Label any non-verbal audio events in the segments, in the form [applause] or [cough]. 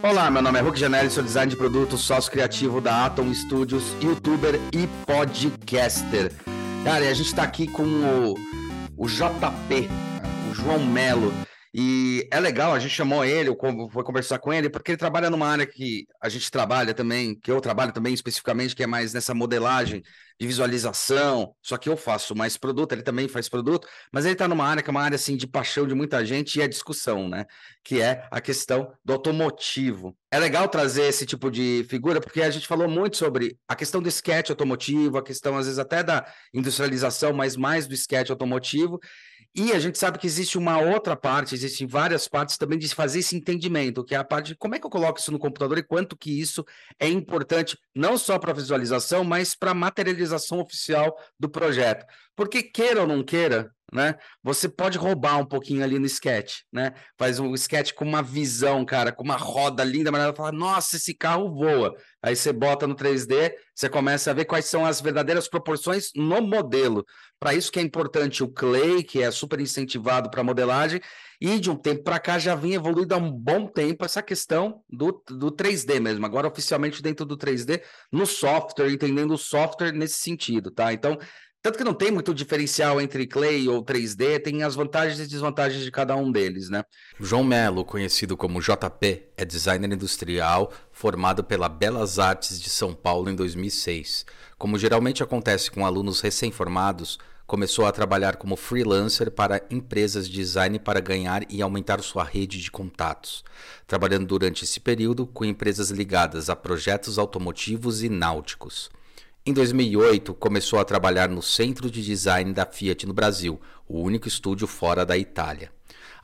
Olá, meu nome é Hulk Janelli, sou design de produto, sócio criativo da Atom Studios, youtuber e podcaster. Cara, e a gente está aqui com o, o JP, o João Melo. E é legal, a gente chamou ele, foi conversar com ele, porque ele trabalha numa área que a gente trabalha também, que eu trabalho também especificamente, que é mais nessa modelagem de visualização. Só que eu faço mais produto, ele também faz produto, mas ele está numa área que é uma área assim de paixão de muita gente e é discussão, né? Que é a questão do automotivo. É legal trazer esse tipo de figura, porque a gente falou muito sobre a questão do sketch automotivo, a questão, às vezes, até da industrialização, mas mais do sketch automotivo. E a gente sabe que existe uma outra parte, existem várias partes também de fazer esse entendimento, que é a parte de como é que eu coloco isso no computador e quanto que isso é importante, não só para visualização, mas para a materialização oficial do projeto. Porque queira ou não queira, né? Você pode roubar um pouquinho ali no sketch, né? Faz um sketch com uma visão, cara, com uma roda linda, mas ela fala, nossa, esse carro voa. Aí você bota no 3D, você começa a ver quais são as verdadeiras proporções no modelo. Para isso que é importante o Clay, que é super incentivado para modelagem, e de um tempo para cá já vinha evoluindo há um bom tempo essa questão do, do 3D mesmo. Agora, oficialmente dentro do 3D, no software, entendendo o software nesse sentido, tá? Então, tanto que não tem muito diferencial entre Clay ou 3D, tem as vantagens e desvantagens de cada um deles, né? João Melo, conhecido como JP, é designer industrial formado pela Belas Artes de São Paulo em 2006. Como geralmente acontece com alunos recém-formados, começou a trabalhar como freelancer para empresas de design para ganhar e aumentar sua rede de contatos, trabalhando durante esse período com empresas ligadas a projetos automotivos e náuticos. Em 2008, começou a trabalhar no Centro de Design da Fiat no Brasil, o único estúdio fora da Itália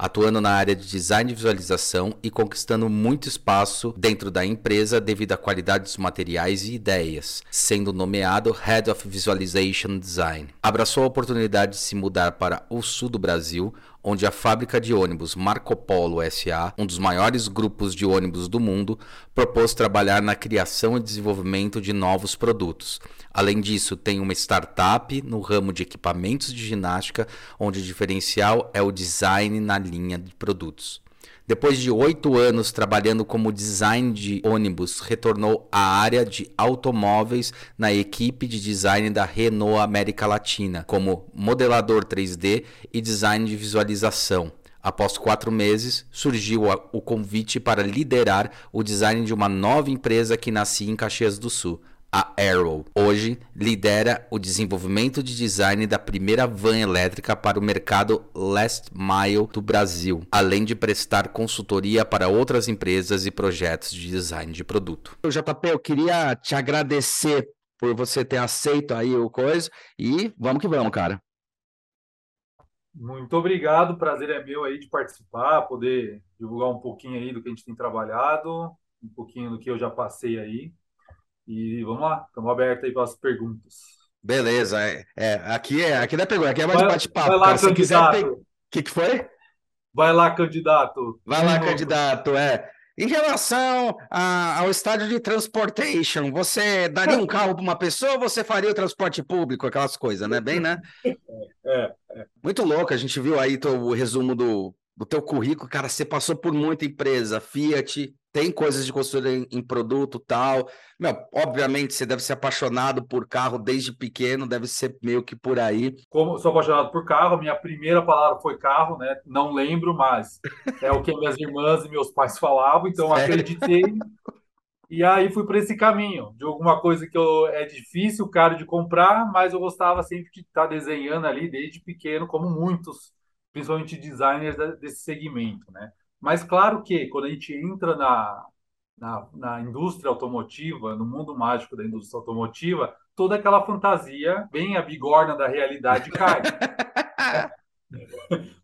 atuando na área de design e visualização e conquistando muito espaço dentro da empresa devido à qualidade dos materiais e ideias, sendo nomeado Head of Visualization Design. Abraçou a oportunidade de se mudar para o sul do Brasil, onde a fábrica de ônibus Marco Polo SA, um dos maiores grupos de ônibus do mundo, propôs trabalhar na criação e desenvolvimento de novos produtos. Além disso, tem uma startup no ramo de equipamentos de ginástica, onde o diferencial é o design na linha de produtos. Depois de oito anos trabalhando como design de ônibus, retornou à área de automóveis na equipe de design da Renault América Latina, como modelador 3D e design de visualização. Após quatro meses, surgiu o convite para liderar o design de uma nova empresa que nascia em Caxias do Sul, a Arrow. Hoje lidera o desenvolvimento de design da primeira van elétrica para o mercado last mile do Brasil, além de prestar consultoria para outras empresas e projetos de design de produto. JP, eu queria te agradecer por você ter aceito aí o coisa e vamos que vamos, cara. Muito obrigado, prazer é meu aí de participar, poder divulgar um pouquinho aí do que a gente tem trabalhado, um pouquinho do que eu já passei aí. E vamos lá, estamos abertos aí para as perguntas. Beleza, é, é, aqui é aqui não é pergunta, aqui é mais bate-papo. Vai lá, cara, se quiser. O que, que foi? Vai lá, candidato. Vai lá, candidato, é. Em relação a, ao estádio de transportation, você daria um carro para uma pessoa ou você faria o transporte público, aquelas coisas, né? Bem, né? É, é. Muito louco, a gente viu aí o resumo do, do teu currículo, cara, você passou por muita empresa, Fiat, tem coisas de construir em, em produto tal. Meu, obviamente você deve ser apaixonado por carro desde pequeno, deve ser meio que por aí. Como sou apaixonado por carro, minha primeira palavra foi carro, né? Não lembro, mas é o que minhas irmãs e meus pais falavam, então Sério? acreditei. E aí fui para esse caminho de alguma coisa que eu, é difícil, caro de comprar, mas eu gostava sempre de estar desenhando ali desde pequeno, como muitos principalmente designers desse segmento, né? Mas claro que quando a gente entra na, na, na, indústria automotiva, no mundo mágico da indústria automotiva, toda aquela fantasia, bem a bigorna da realidade cai. [laughs]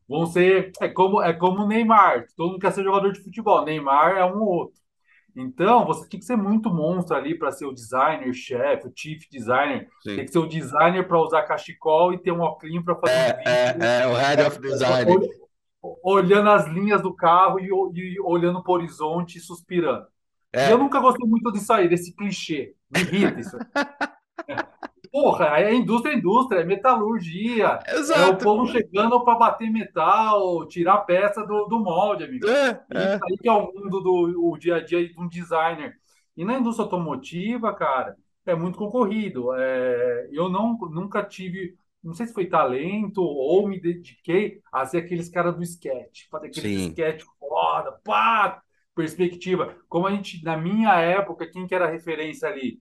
Vão ser é como é como Neymar, todo mundo quer ser jogador de futebol, Neymar é um ou outro. Então, você tem que ser muito monstro ali para ser o designer, chefe, o chief designer. Sim. Tem que ser o designer para usar cachecol e ter um óculos para fazer é, um vídeo. É, é, o head of design. Olhando as linhas do carro e, e olhando para o horizonte e suspirando. É. E eu nunca gostei muito disso aí, desse clichê. Me irrita isso. [laughs] Porra, é indústria, é indústria, é metalurgia. Exato. É o povo chegando para bater metal, tirar peça do, do molde, amigo. É, é. Isso aí que é o mundo do o dia a dia de um designer. E na indústria automotiva, cara, é muito concorrido. É, eu não, nunca tive, não sei se foi talento ou me dediquei a ser aqueles caras do sketch, fazer aquele Sim. sketch foda, pá, perspectiva. Como a gente, na minha época, quem que era referência ali?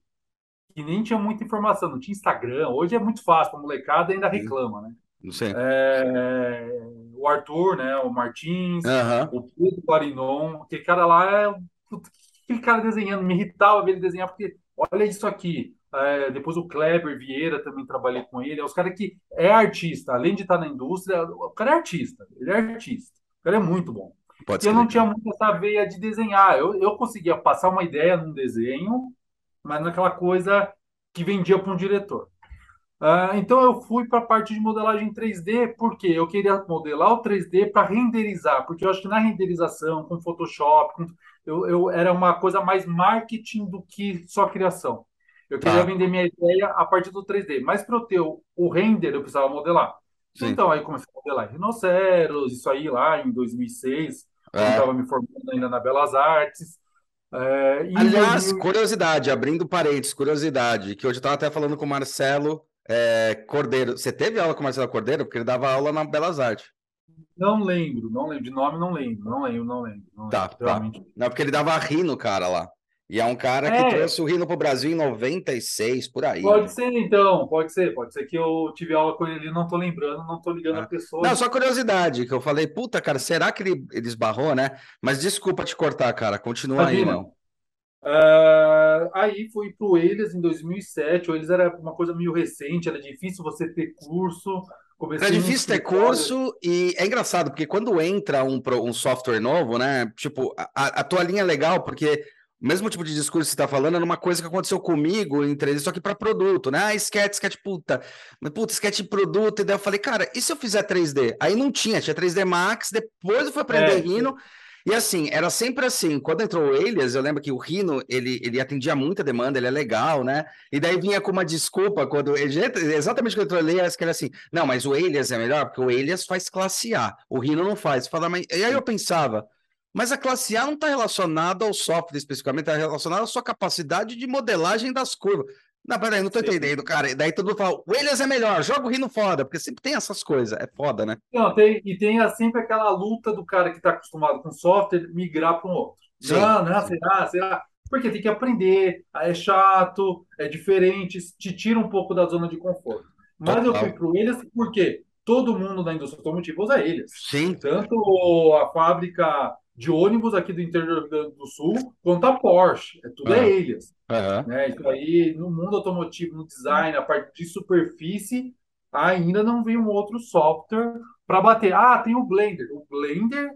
que nem tinha muita informação, não tinha Instagram. Hoje é muito fácil, a molecada ainda reclama, né? Não sei. É, o Arthur, né? O Martins, o Pedro Clarinon, aquele cara lá é. Aquele cara desenhando, me irritava ver ele desenhar, porque olha isso aqui. É, depois o Kleber Vieira também trabalhei com ele. É os caras que é artista, além de estar na indústria, o cara é artista, ele é artista. O cara é muito bom. Pode e eu não tinha muito essa veia de desenhar. Eu, eu conseguia passar uma ideia num desenho mas naquela coisa que vendia para um diretor. Uh, então eu fui para a parte de modelagem 3D porque eu queria modelar o 3D para renderizar, porque eu acho que na renderização, com Photoshop, com, eu, eu, era uma coisa mais marketing do que só criação. Eu queria tá. vender minha ideia a partir do 3D, mas para eu ter o, o, render eu precisava modelar. Sim. Então aí comecei a modelar rinoceros, isso aí lá em 2006, é. eu estava me formando ainda na Belas Artes. É, Aliás, curiosidade, abrindo parênteses, curiosidade, que hoje eu estava até falando com o Marcelo é, Cordeiro. Você teve aula com o Marcelo Cordeiro? Porque ele dava aula na Belas Artes. Não lembro, não lembro. De nome não lembro, não lembro, não lembro. Não tá, lembro, tá. Não, porque ele dava rino, cara, lá. E é um cara que é. trouxe o Rino para o Brasil em 96, por aí. Pode né? ser, então, pode ser. Pode ser que eu tive aula com ele, não estou lembrando, não estou ligando ah. a pessoa. Não, só curiosidade, que eu falei, puta, cara, será que ele, ele esbarrou, né? Mas desculpa te cortar, cara, continua Imagina. aí, não. Uh, aí fui para o Elias em 2007. O Elias era uma coisa meio recente, era difícil você ter curso. Comecei era difícil ter curso e é engraçado, porque quando entra um, um software novo, né? Tipo, a, a tua linha é legal, porque o mesmo tipo de discurso que você está falando era uma coisa que aconteceu comigo em 3D, só que para produto, né? Ah, sketch, sketch, puta. Mas, puta, sketch produto. E daí eu falei, cara, e se eu fizer 3D? Aí não tinha, tinha 3D Max, depois eu fui aprender é, Rhino. E assim, era sempre assim, quando entrou o Elias, eu lembro que o Rhino, ele, ele atendia muita demanda, ele é legal, né? E daí vinha com uma desculpa, quando exatamente quando entrou o Elias, que era assim, não, mas o Elias é melhor, porque o Elias faz classe A, o Rhino não faz. Fala, mas... E aí eu pensava, mas a classe A não está relacionada ao software especificamente, está relacionada à sua capacidade de modelagem das curvas. Não, peraí, não tô Sim. entendendo, cara. Daí todo mundo fala, o Elias é melhor, joga o Rino foda, porque sempre tem essas coisas, é foda, né? Não, tem, e tem sempre aquela luta do cara que está acostumado com software migrar para um outro. Sim. Não, não, será, será? Porque tem que aprender, é chato, é diferente, te tira um pouco da zona de conforto. Mas Total. eu fui para o Elias porque todo mundo da indústria automotiva usa Elias. Sim. Tanto a fábrica de ônibus aqui do interior do Sul quanto a Porsche. É, tudo uhum. é eles. Uhum. Né? Isso aí, no mundo automotivo, no design, a parte de superfície, ainda não vem um outro software para bater. Ah, tem o Blender. O Blender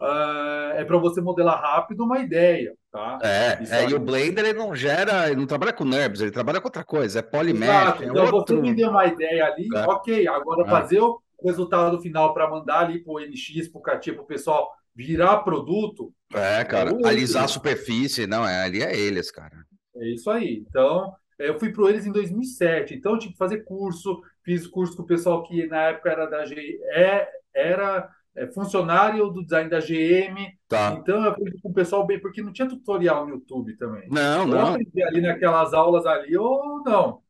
uh, é para você modelar rápido uma ideia. Tá? É, é e o Blender ele não gera, ele não trabalha com NURBS, ele trabalha com outra coisa, é Polymesh. É então, outro... você me deu uma ideia ali, é. ok, agora é. fazer o resultado final para mandar ali para o NX, para o CATIA, para o pessoal virar produto. É, cara, é alisar a superfície, não, é, ali é eles, cara. É isso aí. Então, eu fui para eles em 2007, então eu tive que fazer curso, fiz curso com o pessoal que na época era da G, é, era é, funcionário do design da GM. Tá. Então eu aprendi com o pessoal bem, porque não tinha tutorial no YouTube também. Não, não. Eu aprendi ali naquelas aulas ali ou não.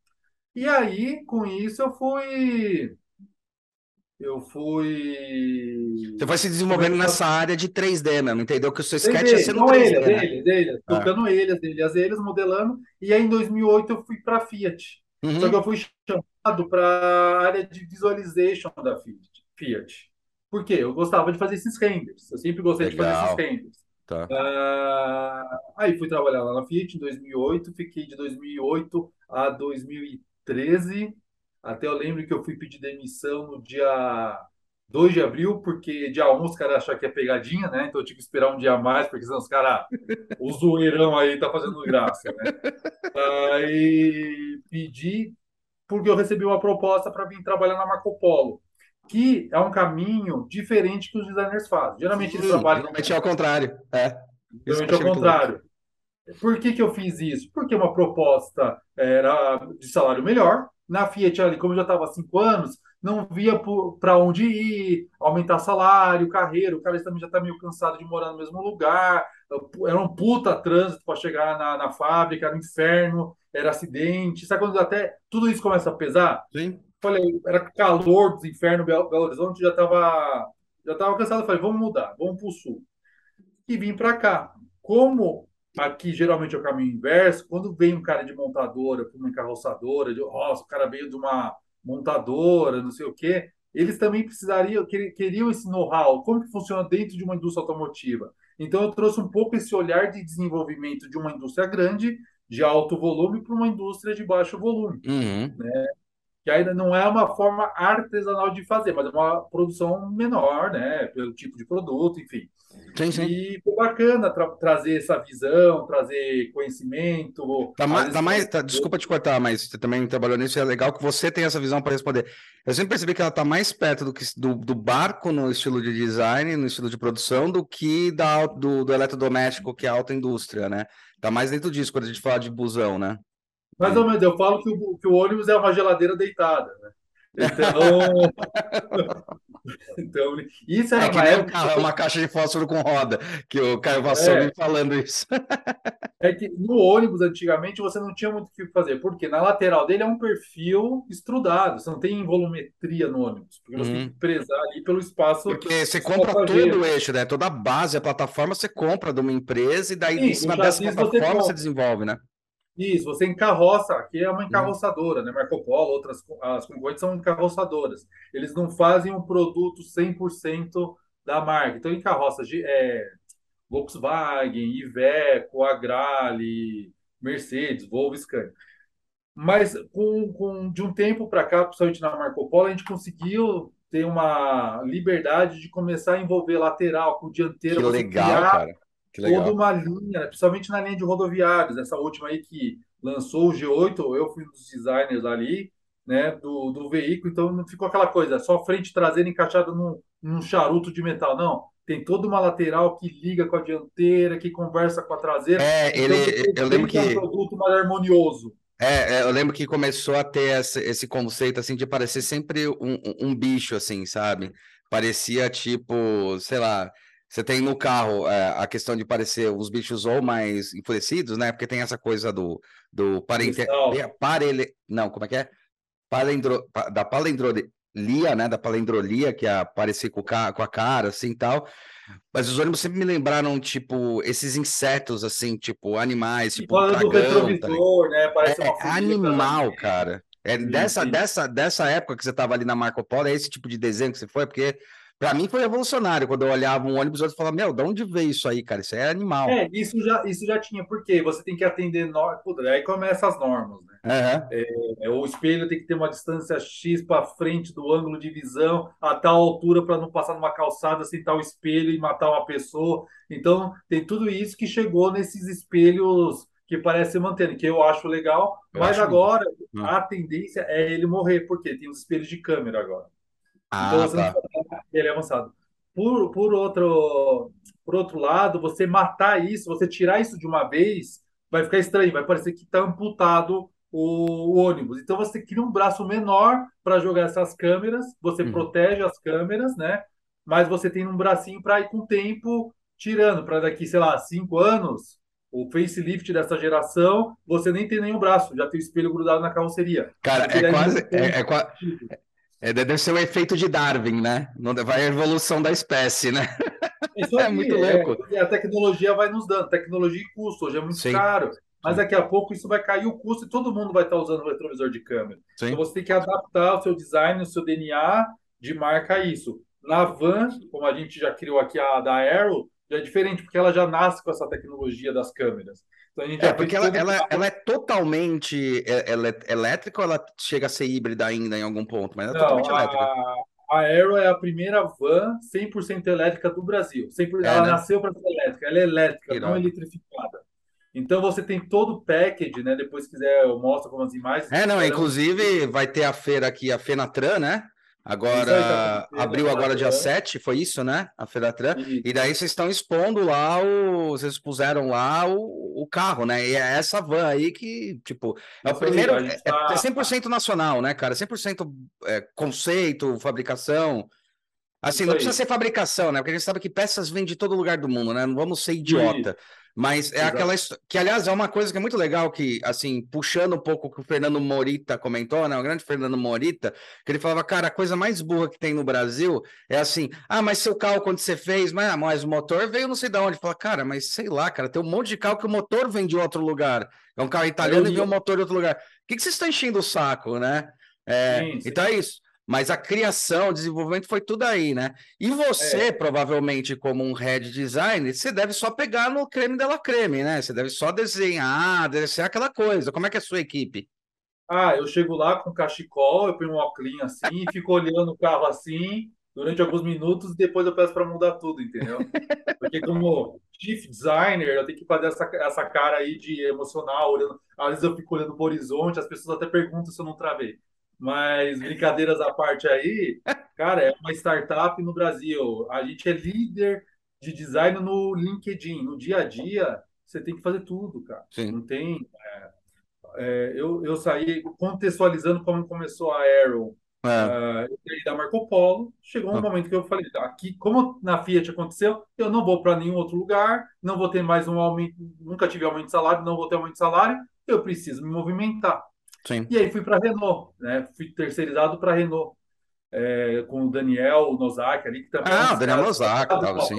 E aí, com isso, eu fui eu fui. Você foi se desenvolvendo nessa área de 3D mesmo, entendeu? Que o seu sketch é sendo 3D. Ele, né? ele, ele, ah. tocando ele, ele, as eles, modelando. E aí em 2008 eu fui para a Fiat. Uhum. Só que eu fui chamado para a área de visualization da Fiat. Por quê? Eu gostava de fazer esses renders. Eu sempre gostei Legal. de fazer esses renders. Tá. Uh, aí fui trabalhar lá na Fiat em 2008, fiquei de 2008 a 2013 até eu lembro que eu fui pedir demissão no dia 2 de abril, porque dia 1 os caras acharam que é pegadinha, né? Então eu tive que esperar um dia a mais, porque senão os caras, o zoeirão aí tá fazendo graça, né? Aí pedi, porque eu recebi uma proposta para vir trabalhar na Marco Polo, que é um caminho diferente que os designers fazem. Geralmente eles trabalham. Geralmente é ao contrário. É. Geralmente é ao contrário. Por que, que eu fiz isso? Porque uma proposta era de salário melhor, na Fiat ali, como eu já estava há cinco anos, não via para onde ir, aumentar salário, carreira, o cara também já está meio cansado de morar no mesmo lugar, era um puta trânsito para chegar na, na fábrica, era um inferno, era acidente, sabe quando até tudo isso começa a pesar? Sim. Falei, era calor dos infernos, Belo, Belo Horizonte, já estava já tava cansado, falei, vamos mudar, vamos para o sul. E vim para cá. Como aqui geralmente é o caminho inverso, quando vem um cara de montadora, uma encarroçadora, de, nossa, o cara veio de uma montadora, não sei o quê, eles também precisariam, queriam esse know-how, como que funciona dentro de uma indústria automotiva. Então eu trouxe um pouco esse olhar de desenvolvimento de uma indústria grande, de alto volume, para uma indústria de baixo volume. Uhum. Né? Que ainda não é uma forma artesanal de fazer, mas é uma produção menor, né? Pelo tipo de produto, enfim. Sim, sim. E foi bacana tra trazer essa visão, trazer conhecimento. Tá mais, tá mais tá, desculpa te cortar, mas você também trabalhou nisso, é legal que você tem essa visão para responder. Eu sempre percebi que ela está mais perto do, que, do, do, barco no estilo de design, no estilo de produção, do que da, do, do eletrodoméstico, que é a alta indústria, né? Tá mais dentro disso quando a gente fala de busão, né? Mais ou menos, eu falo que o, que o ônibus é uma geladeira deitada, né? Então, [laughs] então isso era é que época... carro, é uma caixa de fósforo com roda, que o Caio Vassou é. falando isso. [laughs] É que no ônibus, antigamente, você não tinha muito o que fazer, porque na lateral dele é um perfil estrudado, você não tem volumetria no ônibus, porque você uhum. tem que prezar ali pelo espaço. Porque você compra todo o eixo, né? Toda a base, a plataforma, você compra de uma empresa e daí Sim, em cima dessa plataforma você, você desenvolve, né? Isso, você encarroça, aqui é uma uhum. encarroçadora, né? Marco Polo, outras as concorrentes são encarroçadoras. Eles não fazem um produto 100% da marca. Então, encarroça é, Volkswagen, Iveco, Agrale, Mercedes, Volvo, Scania. Mas com, com, de um tempo para cá, principalmente na Marco Polo, a gente conseguiu ter uma liberdade de começar a envolver lateral com dianteira. Que legal, cara toda uma linha, né? principalmente na linha de rodoviários, essa última aí que lançou o G8, eu fui um dos designers ali, né, do, do veículo, então não ficou aquela coisa, só frente traseira encaixada num, num charuto de metal, não. Tem toda uma lateral que liga com a dianteira, que conversa com a traseira. É, então, ele, eu lembro que... É um produto mais harmonioso. É, é, eu lembro que começou a ter esse, esse conceito, assim, de parecer sempre um, um, um bicho, assim, sabe? Parecia, tipo, sei lá, você tem no carro é, a questão de parecer os bichos ou mais enfurecidos, né? Porque tem essa coisa do, do parente... parele... Não, como é que é? Palendro... Da palendrolia, né? Da palendrolia, que é parecer com, ca... com a cara, assim, tal. Mas os ônibus sempre me lembraram, tipo, esses insetos, assim, tipo, animais, tipo, um dragão, tá né? Parece é, uma animal, cara. É sim, dessa, sim. Dessa, dessa época que você tava ali na Marco Polo, é esse tipo de desenho que você foi, porque para mim foi revolucionário quando eu olhava um ônibus e falava, meu, de onde veio isso aí, cara? Isso é animal. É, isso já, isso já tinha, porque você tem que atender normas, aí começa as normas, né? Uhum. É, o espelho tem que ter uma distância X para frente do ângulo de visão, a tal altura para não passar numa calçada sem tal espelho e matar uma pessoa. Então, tem tudo isso que chegou nesses espelhos que parece mantendo, que eu acho legal, eu mas acho agora a tendência é ele morrer, porque tem os espelhos de câmera agora. Ah, então, você tá. não ele é avançado. Por, por, outro, por outro lado, você matar isso, você tirar isso de uma vez, vai ficar estranho, vai parecer que está amputado o, o, ônibus. Então você cria um braço menor para jogar essas câmeras, você hum. protege as câmeras, né? Mas você tem um bracinho para ir com o tempo tirando, para daqui, sei lá, cinco anos, o facelift dessa geração, você nem tem nenhum braço, já tem o espelho grudado na carroceria. Cara, é quase, é, é, é, deve ser o efeito de Darwin, né? Vai a evolução da espécie, né? Isso [laughs] é muito é, louco. É, a tecnologia vai nos dando, tecnologia e custo, hoje é muito Sim. caro. Mas daqui a pouco isso vai cair o custo e todo mundo vai estar usando o retrovisor de câmera. Sim. Então você tem que adaptar o seu design, o seu DNA de marca a isso. Na van, como a gente já criou aqui a da Aero, já é diferente, porque ela já nasce com essa tecnologia das câmeras. Então, é, porque ela, ela, ela, é totalmente é, ela é elétrica ou ela chega a ser híbrida ainda em algum ponto? Mas é Não, totalmente a, elétrica. A Aero é a primeira van 100% elétrica do Brasil. 100%, é, ela né? nasceu para ser elétrica, ela é elétrica, que não eletrificada. Então você tem todo o package, né? Depois, se quiser, eu mostro algumas imagens. É, não, inclusive vai ter a feira aqui, a Fenatran, né? Agora, aí, abriu agora dia 7, foi isso, né? A Fedatran. E daí vocês estão expondo lá, o, vocês puseram lá o, o carro, né? E é essa van aí que, tipo, é o primeiro. Aí, é, tá... é 100% nacional, né, cara? 100% é, conceito, fabricação. Assim, não precisa ser fabricação, né? Porque a gente sabe que peças vêm de todo lugar do mundo, né? Não vamos ser idiota. Mas é Exato. aquela que, aliás, é uma coisa que é muito legal que, assim, puxando um pouco o que o Fernando Morita comentou, né? O grande Fernando Morita, que ele falava, cara, a coisa mais burra que tem no Brasil é assim, ah, mas seu carro quando você fez, mas, ah, mas o motor veio não sei de onde. Fala, cara, mas sei lá, cara, tem um monte de carro que o motor vem de outro lugar. É um carro italiano e vem o motor de outro lugar. O que, que vocês estão enchendo o saco, né? É, sim, sim. Então é isso. Mas a criação, o desenvolvimento foi tudo aí, né? E você, é. provavelmente, como um head designer, você deve só pegar no creme dela creme, né? Você deve só desenhar, deve ser aquela coisa. Como é que é a sua equipe? Ah, eu chego lá com cachecol, eu ponho um óculos assim, [laughs] fico olhando o carro assim, durante alguns minutos, e depois eu peço para mudar tudo, entendeu? [laughs] Porque como chief designer, eu tenho que fazer essa, essa cara aí de emocional, olhando. Às vezes eu fico olhando para o horizonte, as pessoas até perguntam se eu não travei. Mas brincadeiras à parte aí, cara, é uma startup no Brasil. A gente é líder de design no LinkedIn. No dia a dia, você tem que fazer tudo, cara. Sim. Não tem. É, é, eu, eu saí contextualizando como começou a Arrow. É. Uh, da Marco Polo, chegou um ah. momento que eu falei, aqui, como na Fiat aconteceu, eu não vou para nenhum outro lugar, não vou ter mais um aumento, nunca tive aumento de salário, não vou ter aumento de salário, eu preciso me movimentar. Sim. E aí fui para a Renault, né? Fui terceirizado para a Renault. É, com o Daniel Nozak ali, que também. Ah, o Daniel Nozak, tava, sim.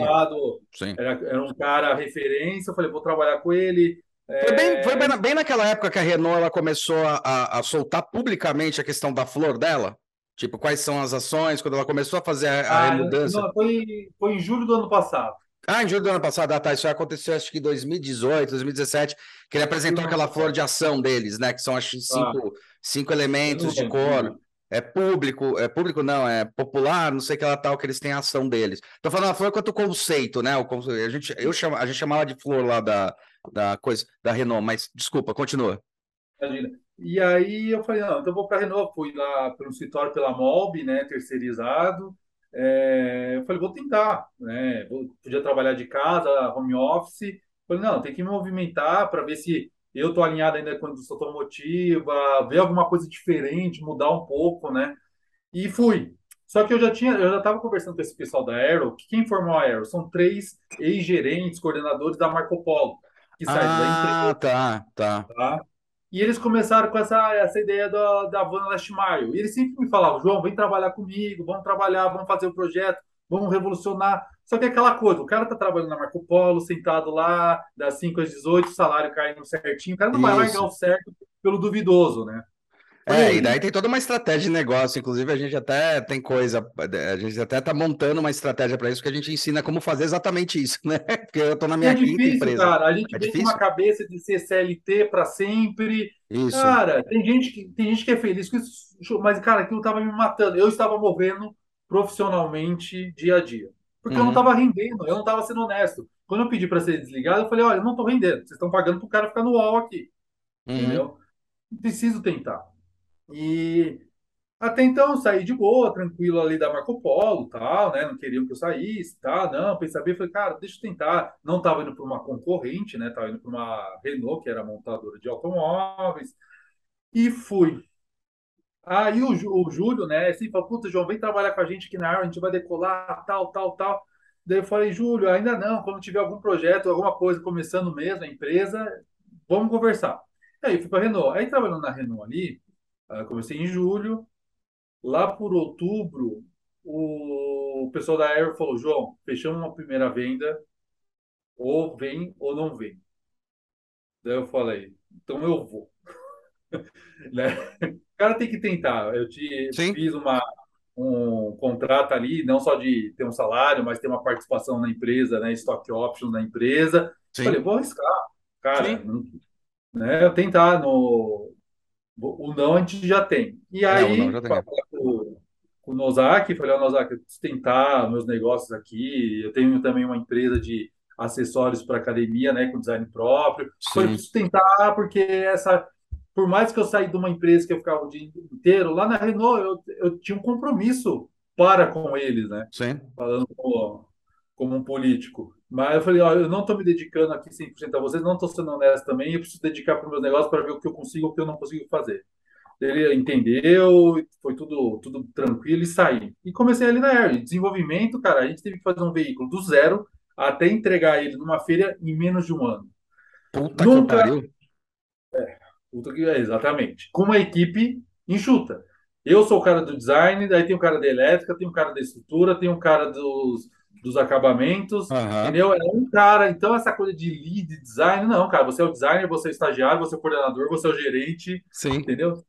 sim. Era, era, um cara referência, eu falei, vou trabalhar com ele. Foi, bem, foi bem, bem, naquela época que a Renault ela começou a, a, soltar publicamente a questão da flor dela? Tipo, quais são as ações, quando ela começou a fazer a, ah, mudança? Não, foi, foi em julho do ano passado. Ah, em julho do ano passado, ah, tá. Isso aconteceu acho que em 2018, 2017, que ele apresentou aquela flor de ação deles, né? Que são acho cinco, ah, cinco elementos de cor. É público, é público não, é popular, não sei que ela tal, que eles têm a ação deles. Tô falando a flor quanto conceito, né? O conceito, a gente, eu chama, a gente chamava de flor lá da, da coisa da Renault, mas desculpa, continua. E aí eu falei, não, então vou para a Renault, fui lá pelo escritório pela Molb, né, terceirizado. É, eu falei, vou tentar, né? Vou, podia trabalhar de casa, home office. Falei, não, tem que me movimentar para ver se eu estou alinhado ainda com a indústria automotiva, ver alguma coisa diferente, mudar um pouco, né? E fui. Só que eu já tinha, eu já estava conversando com esse pessoal da Aero, que quem formou a Aero são três ex-gerentes, coordenadores da Marco Polo, que saíram ah, da empresa. Tá, tá. tá? E eles começaram com essa, essa ideia da, da Van Last Mile. E eles sempre me falavam, João, vem trabalhar comigo, vamos trabalhar, vamos fazer o projeto, vamos revolucionar. Só que é aquela coisa, o cara tá trabalhando na Marco Polo, sentado lá, das 5 às 18, o salário caindo certinho, o cara não Isso. vai largar o certo pelo duvidoso, né? É, e daí tem toda uma estratégia de negócio, inclusive a gente até tem coisa, a gente até tá montando uma estratégia para isso que a gente ensina como fazer exatamente isso, né? [laughs] Porque eu tô na minha é difícil, quinta empresa. Cara, a gente é uma cabeça de ser CLT para sempre. Isso. Cara, tem gente que tem gente que é feliz com isso, mas cara, aquilo tava me matando. Eu estava movendo profissionalmente dia a dia. Porque uhum. eu não uhum. rendendo, eu não estava sendo honesto. Quando eu pedi para ser desligado, eu falei: olha, eu não estou rendendo, vocês estão pagando para o cara ficar no wall aqui. Uhum. Entendeu? Preciso tentar. E até então saí de boa, tranquilo ali da Marco Polo, tal, né? Não queriam que eu saísse, tá? Não, pensei saber, falei, cara, deixa eu tentar. Não estava indo para uma concorrente, né? Estava indo para uma Renault, que era montadora de automóveis, e fui. Aí o, o Júlio, né, assim, falou, puta, João, vem trabalhar com a gente aqui na área, a gente vai decolar, tal, tal, tal. Daí eu falei, Júlio, ainda não, quando tiver algum projeto, alguma coisa começando mesmo, a empresa, vamos conversar. Aí fui para a Renault. Aí trabalhando na Renault ali, Uh, comecei em julho. Lá por outubro, o pessoal da Aero falou: João, fechamos uma primeira venda, ou vem ou não vem. Daí eu falei: então eu vou. [laughs] né? O cara tem que tentar. Eu te Sim. fiz uma, um contrato ali, não só de ter um salário, mas ter uma participação na empresa, né? Stock options na empresa. Sim. Falei, vou arriscar. Cara, não, né? Eu tentar no, o não a gente já tem. E é, aí, é, tem. com, com o Nozaki, falei, ó, oh, Nozaki, eu preciso tentar meus negócios aqui. Eu tenho também uma empresa de acessórios para academia, né, com design próprio. Sim. Falei, preciso tentar, porque essa. Por mais que eu saí de uma empresa que eu ficava o dia inteiro, lá na Renault eu, eu tinha um compromisso para com eles, né? Sim. Falando como, como um político. Mas eu falei, ó, eu não estou me dedicando aqui 100% a vocês, não estou sendo honesto também, eu preciso dedicar para os meus negócios para ver o que eu consigo e o que eu não consigo fazer. Ele entendeu, foi tudo, tudo tranquilo e saí. E comecei ali na Air. Desenvolvimento, cara, a gente teve que fazer um veículo do zero até entregar ele numa feira em menos de um ano. Puta Nunca... que pariu. É, puta que... É, exatamente. Com uma equipe enxuta. Eu sou o cara do design, daí tem o cara da elétrica, tem o cara da estrutura, tem o cara dos, dos acabamentos, uhum. entendeu? É um cara. Então, essa coisa de lead design, não, cara. Você é o designer, você é o estagiário, você é o coordenador, você é o gerente, Sim. entendeu?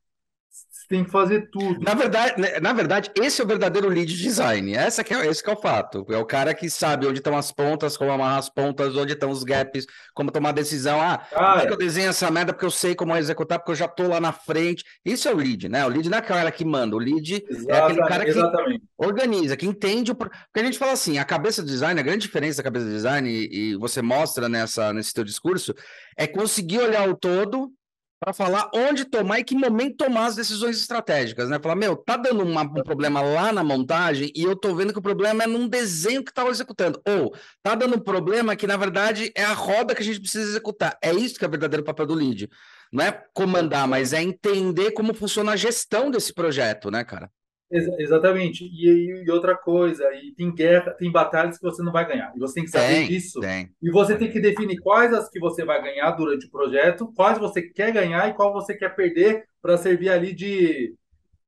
Tem que fazer tudo. Na verdade, né, na verdade, esse é o verdadeiro lead design. Essa que é, esse que é o fato. É o cara que sabe onde estão as pontas, como amarrar as pontas, onde estão os gaps, como tomar decisão. Ah, ah é. eu desenho essa merda porque eu sei como executar, porque eu já estou lá na frente. Isso é o lead, né? O lead não é aquele cara que manda. O lead é aquele cara que exatamente. organiza, que entende o. Porque a gente fala assim, a cabeça do design, a grande diferença da cabeça do design, e, e você mostra nessa, nesse teu discurso, é conseguir olhar o todo para falar onde tomar e que momento tomar as decisões estratégicas, né? Falar, meu, tá dando uma, um problema lá na montagem e eu tô vendo que o problema é num desenho que tá executando. Ou tá dando um problema que, na verdade, é a roda que a gente precisa executar. É isso que é o verdadeiro papel do lead. Não é comandar, mas é entender como funciona a gestão desse projeto, né, cara? Ex exatamente. E, e, outra coisa, e tem guerra, tem batalhas que você não vai ganhar. E você tem que saber tem, disso. Tem. E você tem que definir quais as que você vai ganhar durante o projeto, quais você quer ganhar e qual você quer perder para servir ali de,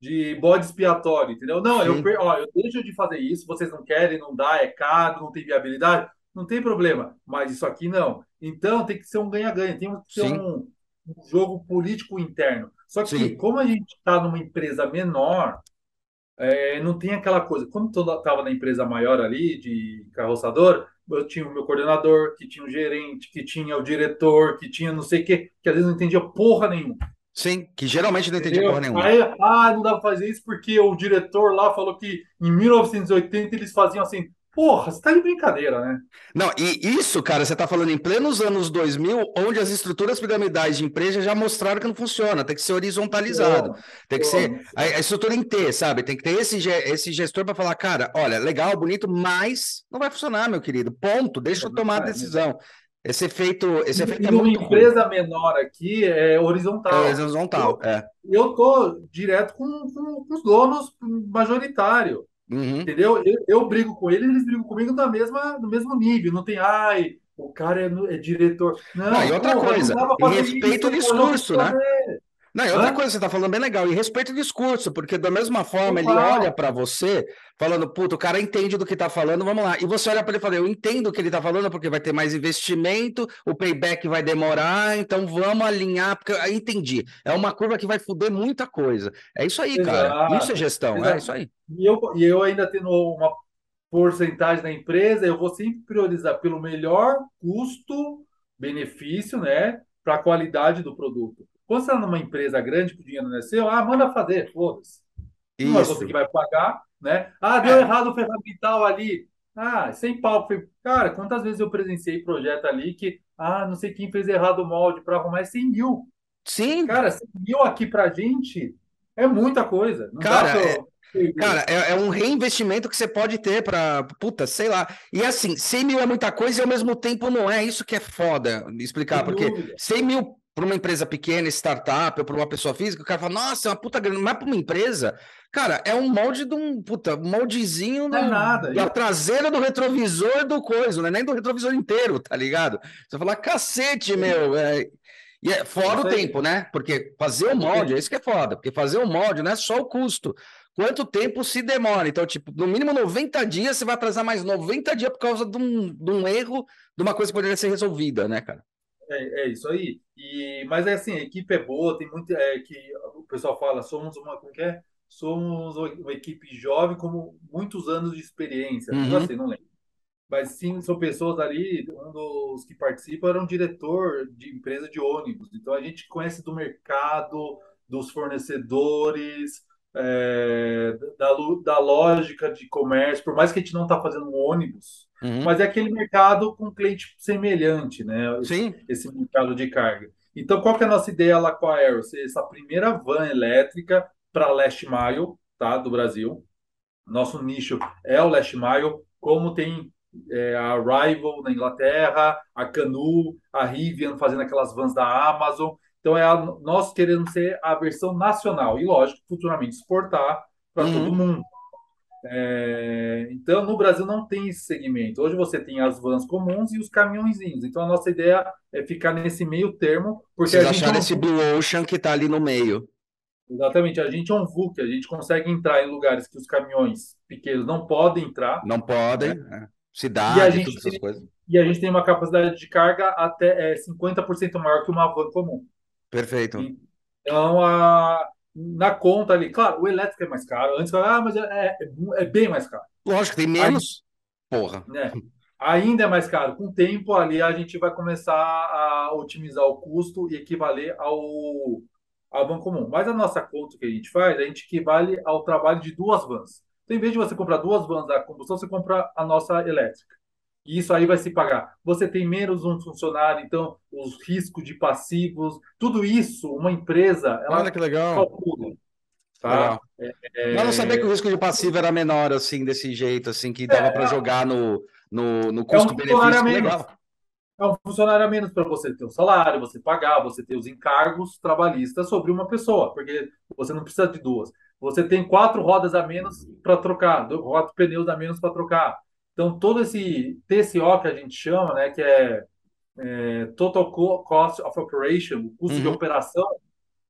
de bode expiatório, entendeu? Não, eu, ó, eu deixo de fazer isso, vocês não querem, não dá, é caro, não tem viabilidade, não tem problema. Mas isso aqui não. Então tem que ser um ganha-ganha, tem que ser um, um, jogo político interno. Só que, Sim. como a gente está numa empresa menor, é, não tem aquela coisa. Como eu estava na empresa maior ali, de carroçador, eu tinha o meu coordenador, que tinha o gerente, que tinha o diretor, que tinha não sei o quê, que às vezes não entendia porra nenhuma. Sim, que geralmente não entendia porra nenhuma. Aí, ah, não dá para fazer isso porque o diretor lá falou que em 1980 eles faziam assim. Porra, você tá de brincadeira, né? Não, e isso, cara, você tá falando em plenos anos 2000, onde as estruturas piramidais de empresa já mostraram que não funciona, tem que ser horizontalizado, tem que ser a, a, estrutura em T, sabe? Tem que ter esse, esse gestor para falar, cara, olha, legal, bonito, mas não vai funcionar, meu querido. Ponto, deixa eu tomar a decisão. Esse efeito, esse efeito e é uma empresa ruim. menor aqui é horizontal. É horizontal, eu, é. Eu tô direto com, com, com os donos majoritários. Uhum. Entendeu? Eu, eu, brigo com eles, eles brigam comigo na mesma, no mesmo nível. Não tem, ai, o cara é, é diretor. Não, ah, e outra pô, coisa, respeito o discurso, né? Não, e outra Hã? coisa, você está falando bem legal, e respeito o discurso, porque da mesma forma ele olha para você falando, puto, o cara entende do que está falando, vamos lá. E você olha para ele e fala, eu entendo o que ele está falando, porque vai ter mais investimento, o payback vai demorar, então vamos alinhar, porque eu entendi. É uma curva que vai foder muita coisa. É isso aí, Exato. cara. Isso é gestão, Exato. é isso aí. E eu, e eu ainda tendo uma porcentagem da empresa, eu vou sempre priorizar pelo melhor custo-benefício, né? Para a qualidade do produto. Quando você está numa empresa grande que o dinheiro não é seu, ah, manda fazer, foda-se. Não é você que vai pagar, né? Ah, deu é. errado o ferramental ali. Ah, sem pau. Cara, quantas vezes eu presenciei projeto ali que, ah, não sei quem fez errado o molde para arrumar é 100 mil. Sim. Cara, 100 mil aqui pra gente é muita coisa. Não cara, é, cara é, é, um reinvestimento que você pode ter para, puta, sei lá. E assim, 100 mil é muita coisa e ao mesmo tempo não é. Isso que é foda explicar, Sem porque dúvida. 100 mil para uma empresa pequena, startup, ou para uma pessoa física, o cara fala, nossa, é uma puta grana, mas para uma empresa, cara, é um molde de um, puta, um moldezinho não é nada. da traseira do retrovisor do coisa, né? nem do retrovisor inteiro, tá ligado? Você fala, cacete, meu, é... E é fora o tempo, né? Porque fazer o molde, é isso que é foda, porque fazer o molde não é só o custo, quanto tempo se demora. Então, tipo, no mínimo 90 dias, você vai atrasar mais 90 dias por causa de um, de um erro, de uma coisa que poderia ser resolvida, né, cara? É, é isso aí. E, mas é assim, a equipe é boa, tem muito. É, que o pessoal fala, somos uma. Como que é? Somos uma equipe jovem com muitos anos de experiência. Uhum. Não assim, não lembro. Mas sim, são pessoas ali, um dos que participam era um diretor de empresa de ônibus. Então a gente conhece do mercado, dos fornecedores, é, da, da lógica de comércio, por mais que a gente não está fazendo um ônibus, uhum. mas é aquele mercado com cliente semelhante, né? Sim. Esse, esse mercado de carga. Então, qual que é a nossa ideia lá com a Aero? Essa primeira van elétrica para last mile, tá, do Brasil. Nosso nicho é o last mile, como tem é, a Rival na Inglaterra, a Canu, a Rivian fazendo aquelas vans da Amazon. Então, é a, nós queremos ser a versão nacional e, lógico, futuramente exportar para uhum. todo mundo. É, então, no Brasil não tem esse segmento. Hoje você tem as vans comuns e os caminhõezinhos. Então, a nossa ideia é ficar nesse meio termo. Porque Vocês a gente acharam esse Blue Ocean que está ali no meio. Exatamente. A gente é um VUC, a gente consegue entrar em lugares que os caminhões pequenos não podem entrar. Não podem. Né? É. Cidade, e a gente todas essas coisas. E a gente tem uma capacidade de carga até é, 50% maior que uma van comum. Perfeito. Então, a, na conta ali, claro, o elétrico é mais caro. Antes, ah, mas é, é, é bem mais caro. Lógico, tem menos. Porra. Né? Ainda é mais caro. Com o tempo ali, a gente vai começar a otimizar o custo e equivaler ao, ao van comum. Mas a nossa conta que a gente faz, a gente equivale ao trabalho de duas vans. Então, em vez de você comprar duas vans da combustão, você compra a nossa elétrica. E isso aí vai se pagar. Você tem menos um funcionário, então os riscos de passivos, tudo isso, uma empresa, ela Olha que legal. calcula. Tá? É, é... Eu não sabia que o risco de passivo era menor, assim, desse jeito, assim, que dava é, para jogar no, no, no custo-benefício. É um legal. É um funcionário a menos para você ter o salário, você pagar, você ter os encargos trabalhistas sobre uma pessoa, porque você não precisa de duas. Você tem quatro rodas a menos para trocar, quatro pneus a menos para trocar. Então, todo esse TCO que a gente chama, né, que é, é Total Cost of Operation, o custo uhum. de operação,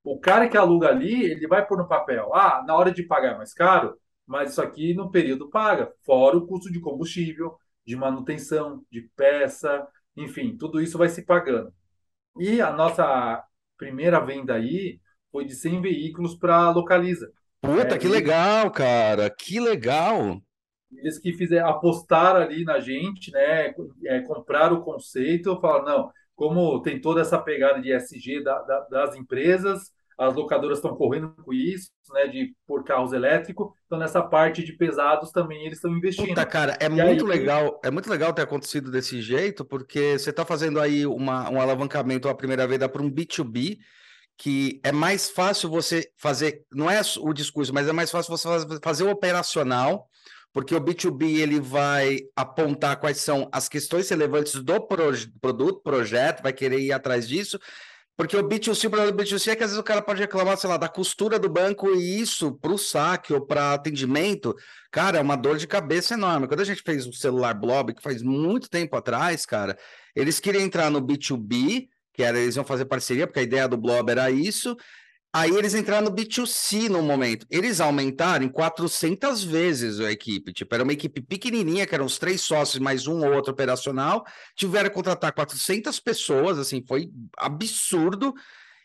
o cara que aluga ali, ele vai pôr no papel, ah, na hora de pagar é mais caro, mas isso aqui no período paga, fora o custo de combustível, de manutenção, de peça, enfim, tudo isso vai se pagando. E a nossa primeira venda aí foi de 100 veículos para Localiza. Puta, é, que legal, cara, que legal! Eles que fizeram apostar ali na gente, né, é, comprar o conceito, falaram, não, como tem toda essa pegada de SG da, da, das empresas, as locadoras estão correndo com isso, né, de por carros elétricos, então nessa parte de pesados também eles estão investindo. Puta, cara, é e muito aí, legal, é muito legal ter acontecido desse jeito, porque você está fazendo aí uma, um alavancamento a primeira vez para um B2B, que é mais fácil você fazer, não é o discurso, mas é mais fácil você fazer o operacional, porque o B2B ele vai apontar quais são as questões relevantes do produto, projeto, vai querer ir atrás disso. Porque o B2C, o problema do B2C é que às vezes o cara pode reclamar, sei lá, da costura do banco e isso para o saque ou para atendimento, cara, é uma dor de cabeça enorme. Quando a gente fez o celular Blob, que faz muito tempo atrás, cara, eles queriam entrar no B2B, que era, eles iam fazer parceria, porque a ideia do Blob era isso, Aí eles entraram no B2C no momento. Eles aumentaram em 400 vezes a equipe. Tipo, era uma equipe pequenininha, que eram os três sócios mais um ou outro operacional. Tiveram que contratar 400 pessoas, assim, foi absurdo.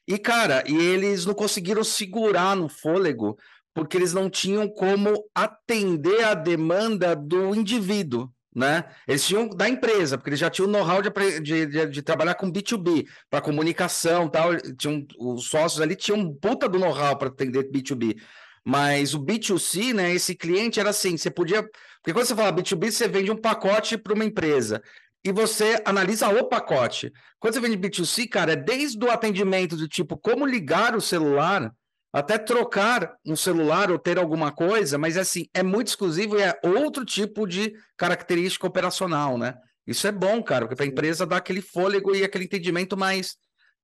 E, cara, e eles não conseguiram segurar no fôlego, porque eles não tinham como atender a demanda do indivíduo né? Eles tinham da empresa, porque eles já tinham know-how de, de, de, de, trabalhar com B2B, para comunicação tal. Tinham, os sócios ali tinham um puta do know-how para atender B2B. Mas o B2C, né? Esse cliente era assim: você podia. Porque quando você fala B2B, você vende um pacote para uma empresa e você analisa o pacote. Quando você vende B2C, cara, é desde o atendimento do tipo como ligar o celular até trocar um celular ou ter alguma coisa, mas assim, é muito exclusivo e é outro tipo de característica operacional, né? Isso é bom, cara, porque para a empresa dá aquele fôlego e aquele entendimento mais.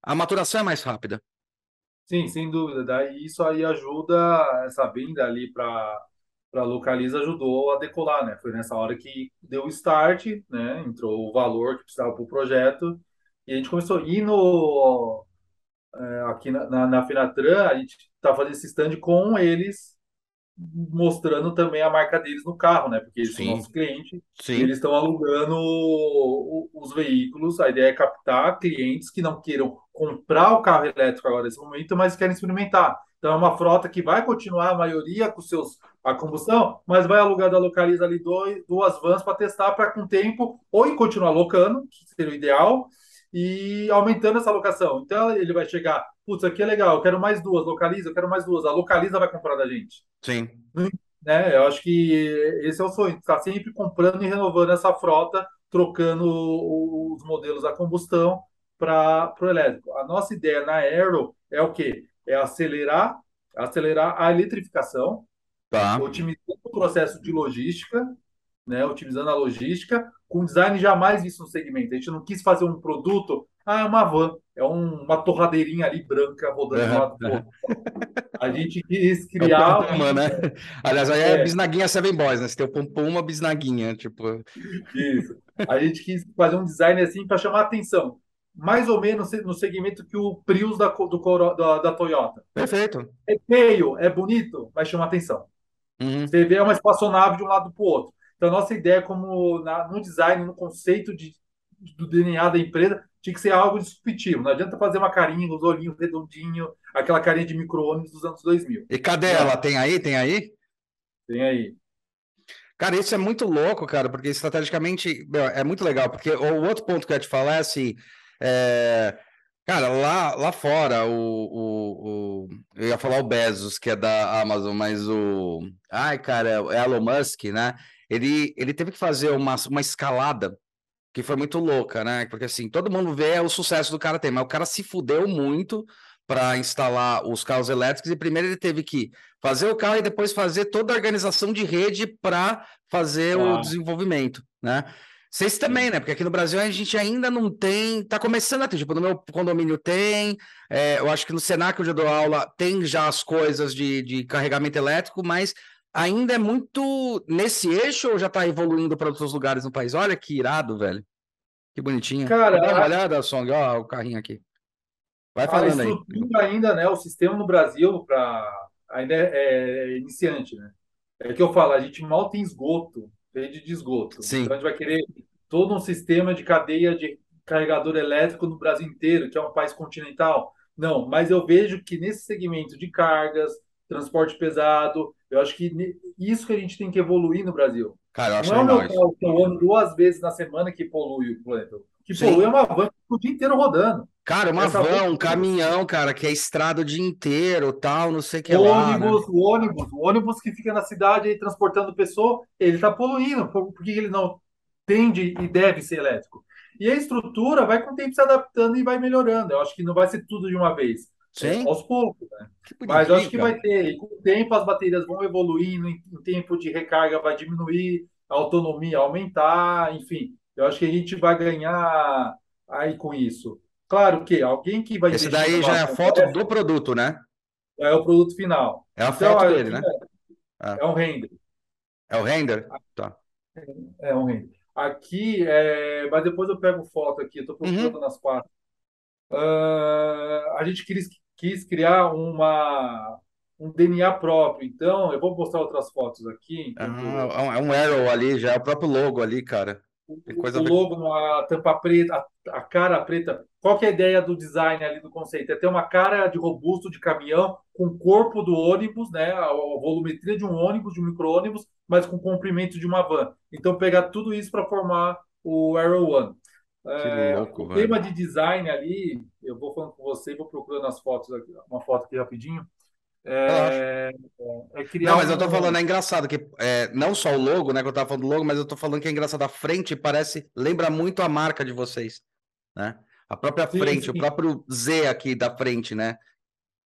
A maturação é mais rápida. Sim, sem dúvida. Daí isso aí ajuda, essa vinda ali para para Localiza ajudou a decolar, né? Foi nessa hora que deu o start, né? Entrou o valor que precisava para o projeto e a gente começou. E no, é, aqui na, na, na Finatran, a gente está fazendo esse stand com eles, mostrando também a marca deles no carro, né? Porque eles Sim. são nossos clientes, eles estão alugando o, o, os veículos. A ideia é captar clientes que não queiram comprar o carro elétrico agora nesse momento, mas querem experimentar. Então é uma frota que vai continuar a maioria com seus a combustão, mas vai alugar da Localiza ali dois, duas vans para testar para com o tempo ou continuar locando, que seria o ideal, e aumentando essa locação. Então ele vai chegar, putz, aqui é legal, eu quero mais duas, localiza, eu quero mais duas. A localiza vai comprar da gente. Sim. Né? Eu acho que esse é o sonho, estar tá sempre comprando e renovando essa frota, trocando os modelos a combustão para o elétrico. A nossa ideia na Aero é o quê? É acelerar, acelerar a eletrificação, tá. otimizando o processo de logística né, otimizando a logística, com design jamais visto no segmento. A gente não quis fazer um produto, ah, é uma van, é um, uma torradeirinha ali branca rodando uhum. lado do outro. A gente quis [laughs] é criar. É uma, né? [laughs] Aliás, aí é, é bisnaguinha Seven Boys, né? Você tem o pompom, uma bisnaguinha, tipo. Isso. A gente quis fazer um design assim para chamar a atenção. Mais ou menos no segmento que o Prius da, do, da, da Toyota. Perfeito. É feio, é bonito, mas chama atenção. Uhum. Você vê uma espaçonave de um lado para o outro. Então, a nossa ideia, como na, no design, no conceito de, do DNA da empresa, tinha que ser algo disruptivo. Não adianta fazer uma carinha, os olhinhos redondinhos, aquela carinha de micro-ônibus dos anos 2000. E cadê ela? Tem aí? Tem aí? Tem aí. Cara, isso é muito louco, cara, porque estrategicamente meu, é muito legal, porque o outro ponto que eu ia te falar é assim, é, cara, lá, lá fora, o, o, o, eu ia falar o Bezos, que é da Amazon, mas o, ai, cara, é Elon Musk, né? Ele, ele teve que fazer uma, uma escalada que foi muito louca, né? Porque assim, todo mundo vê o sucesso do cara tem, mas o cara se fudeu muito para instalar os carros elétricos e primeiro ele teve que fazer o carro e depois fazer toda a organização de rede para fazer ah. o desenvolvimento, né? Vocês também, né? Porque aqui no Brasil a gente ainda não tem, tá começando a ter, tipo, no meu condomínio tem, é, eu acho que no Senac onde eu dou aula tem já as coisas de, de carregamento elétrico, mas ainda é muito nesse eixo ou já está evoluindo para outros lugares no país? Olha que irado, velho. Que bonitinho. Cara, Dá uma olhada, Song, ó, o carrinho aqui. Vai falando a estrutura aí. ainda, né? O sistema no Brasil para ainda é, é, iniciante, né? É que eu falo, a gente mal tem esgoto, rede de esgoto. Sim. Então a gente vai querer todo um sistema de cadeia de carregador elétrico no Brasil inteiro, que é um país continental. Não, mas eu vejo que nesse segmento de cargas, transporte pesado. Eu acho que isso que a gente tem que evoluir no Brasil. Cara, eu acho Não é o que eu ando duas vezes na semana que polui o planeta. Que Sim. polui é uma van o dia inteiro rodando. Cara, uma Essa van, um caminhão, cara, que é estrada o dia inteiro, tal, não sei o que o lá. Ônibus, né? O ônibus, o ônibus que fica na cidade aí transportando pessoa, ele está poluindo. Por, por que ele não tende e deve ser elétrico? E a estrutura vai com o tempo se adaptando e vai melhorando. Eu acho que não vai ser tudo de uma vez. Sim. aos poucos, né? Mas eu acho que vai ter, com o tempo as baterias vão evoluindo, em, tempo de recarga vai diminuir, a autonomia aumentar, enfim. Eu acho que a gente vai ganhar aí com isso. Claro que alguém que vai. Esse daí já é a foto do produto, né? É o produto final. É a então, foto dele, né? É, é um render. É o render? Tá. É um render. Aqui, é... mas depois eu pego foto aqui, eu estou procurando uhum. nas partes. Uh, a gente quis, quis criar uma, um DNA próprio. Então, eu vou mostrar outras fotos aqui. Ah, é um arrow ali, já é o próprio logo ali, cara. Tem coisa o logo, a tampa preta, a, a, cara preta. Qual que é a ideia do design ali do conceito? É ter uma cara de robusto de caminhão com o corpo do ônibus, né? A, a volumetria de um ônibus, de um micro-ônibus, mas com o comprimento de uma van. Então, pegar tudo isso para formar o Arrow One. É, louco, o velho. tema de design ali, eu vou falando com você, vou procurando as fotos, aqui, uma foto aqui rapidinho. É, é criar não, mas um... eu tô falando, é engraçado que é, não só o logo, né? Que eu tava falando do logo, mas eu tô falando que é engraçado. A frente parece, lembra muito a marca de vocês, né? A própria sim, frente, sim. o próprio Z aqui da frente, né?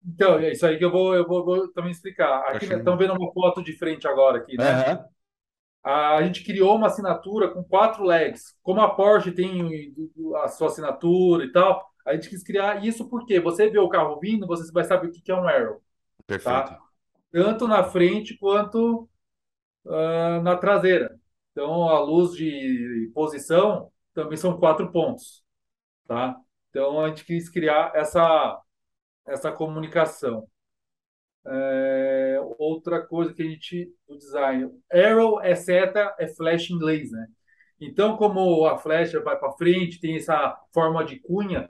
Então, é isso aí que eu vou, eu vou, vou também explicar. Aqui estão vendo uma foto de frente agora aqui, né? Uhum a gente criou uma assinatura com quatro legs. Como a Porsche tem a sua assinatura e tal, a gente quis criar isso porque você vê o carro vindo, você vai saber o que é um Arrow. Perfeito. Tá? Tanto na frente quanto uh, na traseira. Então, a luz de posição também são quatro pontos. Tá? Então, a gente quis criar essa, essa comunicação. É, outra coisa que a gente do design, arrow é seta, é flash em inglês, né? Então, como a flecha vai para frente, tem essa forma de cunha,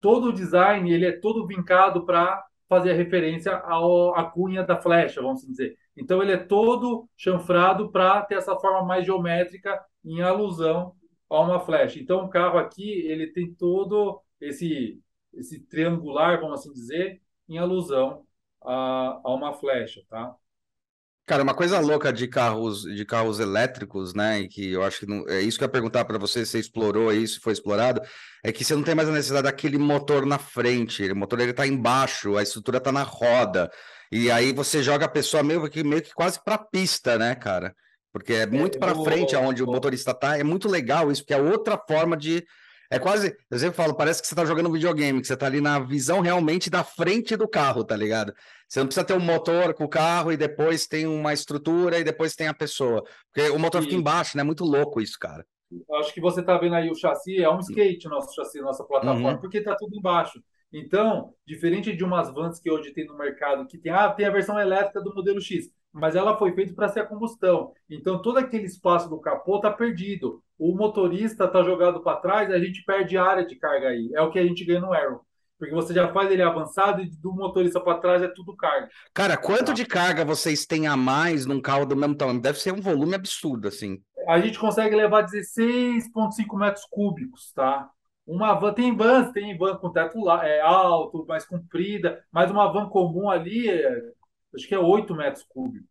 todo o design ele é todo vincado para fazer a referência ao, à cunha da flecha, vamos dizer. Então, ele é todo chanfrado para ter essa forma mais geométrica em alusão a uma flecha. Então, o carro aqui ele tem todo esse esse triangular, vamos assim dizer, em alusão a, a uma flecha, tá? Cara, uma coisa louca de carros de carros elétricos, né? E que eu acho que não, é isso que eu ia perguntar para você, se você explorou isso, foi explorado, é que você não tem mais a necessidade daquele motor na frente, o motor ele tá embaixo, a estrutura tá na roda. E aí você joga a pessoa meio que meio que quase para pista, né, cara? Porque é muito é, para frente aonde o motorista tá, é muito legal isso, porque é outra forma de é quase, eu sempre falo, parece que você tá jogando videogame, que você tá ali na visão realmente da frente do carro, tá ligado? Você não precisa ter um motor com o carro e depois tem uma estrutura e depois tem a pessoa. Porque o motor fica embaixo, né? É muito louco isso, cara. Acho que você tá vendo aí o chassi, é um skate nosso chassi, nossa plataforma, uhum. porque tá tudo embaixo. Então, diferente de umas vans que hoje tem no mercado, que tem, ah, tem a versão elétrica do modelo X, mas ela foi feita para ser a combustão. Então, todo aquele espaço do capô está perdido. O motorista está jogado para trás, a gente perde área de carga aí. É o que a gente ganha no Aero. Porque você já faz ele avançado e do motorista para trás é tudo carga. Cara, quanto de carga vocês têm a mais num carro do mesmo tamanho? Deve ser um volume absurdo, assim. A gente consegue levar 16,5 metros cúbicos, tá? Uma van, tem vans, tem van com teto é, alto, mais comprida, mas uma van comum ali é acho que é 8 metros cúbicos.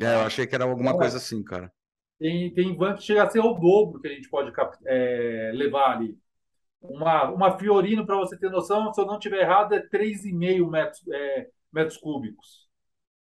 É, eu achei que era alguma então, coisa assim, cara. Tem, tem van que chega a ser o dobro que a gente pode é, levar ali. Uma, uma Fiorino, para você ter noção, se eu não estiver errado, é 3,5 metros, é, metros cúbicos.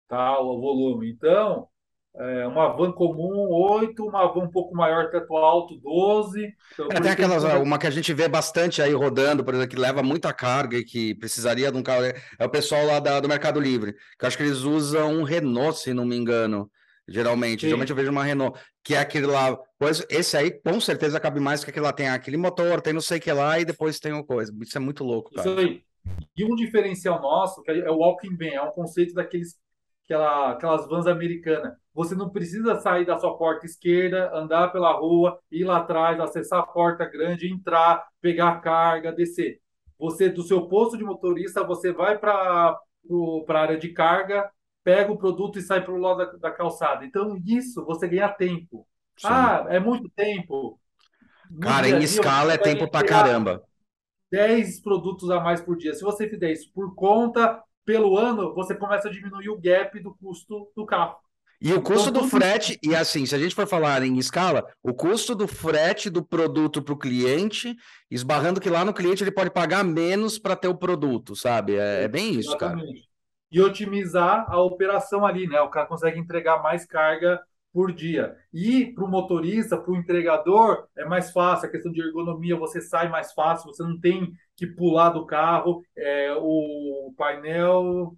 Tá, o volume. Então, é, uma van comum, 8, uma van um pouco maior, teto alto, 12. Então, é, tem aquelas, que... uma que a gente vê bastante aí rodando, por exemplo, que leva muita carga e que precisaria de um carro. É o pessoal lá da, do Mercado Livre, que eu acho que eles usam um Renault, se não me engano. Geralmente, Sim. geralmente eu vejo uma Renault, que é aquele lá. Pois esse aí com certeza cabe mais que aquele lá. Tem aquele motor, tem não sei o que lá, e depois tem uma coisa. Isso é muito louco, cara. Isso aí. E um diferencial nosso, que é o walking van, é um conceito daqueles aquela, aquelas vans americanas. Você não precisa sair da sua porta esquerda, andar pela rua, ir lá atrás, acessar a porta grande, entrar, pegar carga, descer. Você, do seu posto de motorista, você vai para a área de carga, pega o produto e sai para o lado da, da, calçada. Então, isso você ganha tempo. Sim. Ah, é muito tempo. Cara, em escala é tempo para caramba. 10 produtos a mais por dia. Se você fizer isso por conta, pelo ano, você começa a diminuir o gap do custo do carro. E o custo então, do frete, e assim, se a gente for falar em escala, o custo do frete do produto para o cliente, esbarrando que lá no cliente ele pode pagar menos para ter o produto, sabe? É, é bem isso, Exatamente. cara. E otimizar a operação ali, né? O cara consegue entregar mais carga por dia. E para o motorista, para o entregador, é mais fácil. A questão de ergonomia, você sai mais fácil, você não tem que pular do carro. É, o painel.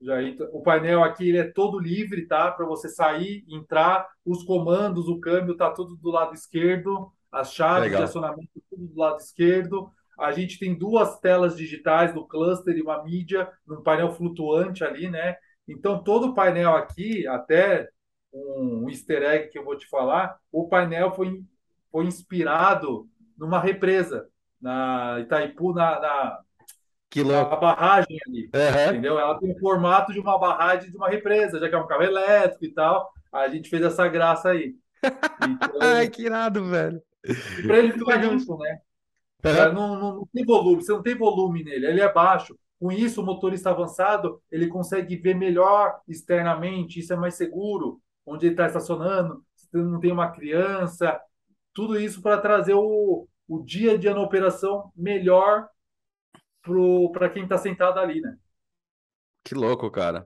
Já, o painel aqui ele é todo livre, tá? Para você sair, entrar, os comandos, o câmbio tá tudo do lado esquerdo, as chaves Legal. de acionamento tudo do lado esquerdo. A gente tem duas telas digitais no cluster e uma mídia, num painel flutuante ali, né? Então todo o painel aqui, até um easter egg que eu vou te falar, o painel foi, foi inspirado numa represa na Itaipu, na, na, na barragem ali, uhum. entendeu? Ela tem o formato de uma barragem de uma represa, já que é um carro elétrico e tal. A gente fez essa graça aí. [laughs] Então, Ai, que irado, velho. Para ele ficar junto, né? Uhum. Não, não, não tem volume, você não tem volume nele, ele é baixo. Com isso, o motorista avançado ele consegue ver melhor externamente, isso é mais seguro onde ele está estacionando, se não tem uma criança, tudo isso para trazer o, o dia a dia na operação melhor para quem está sentado ali, né? Que louco, cara.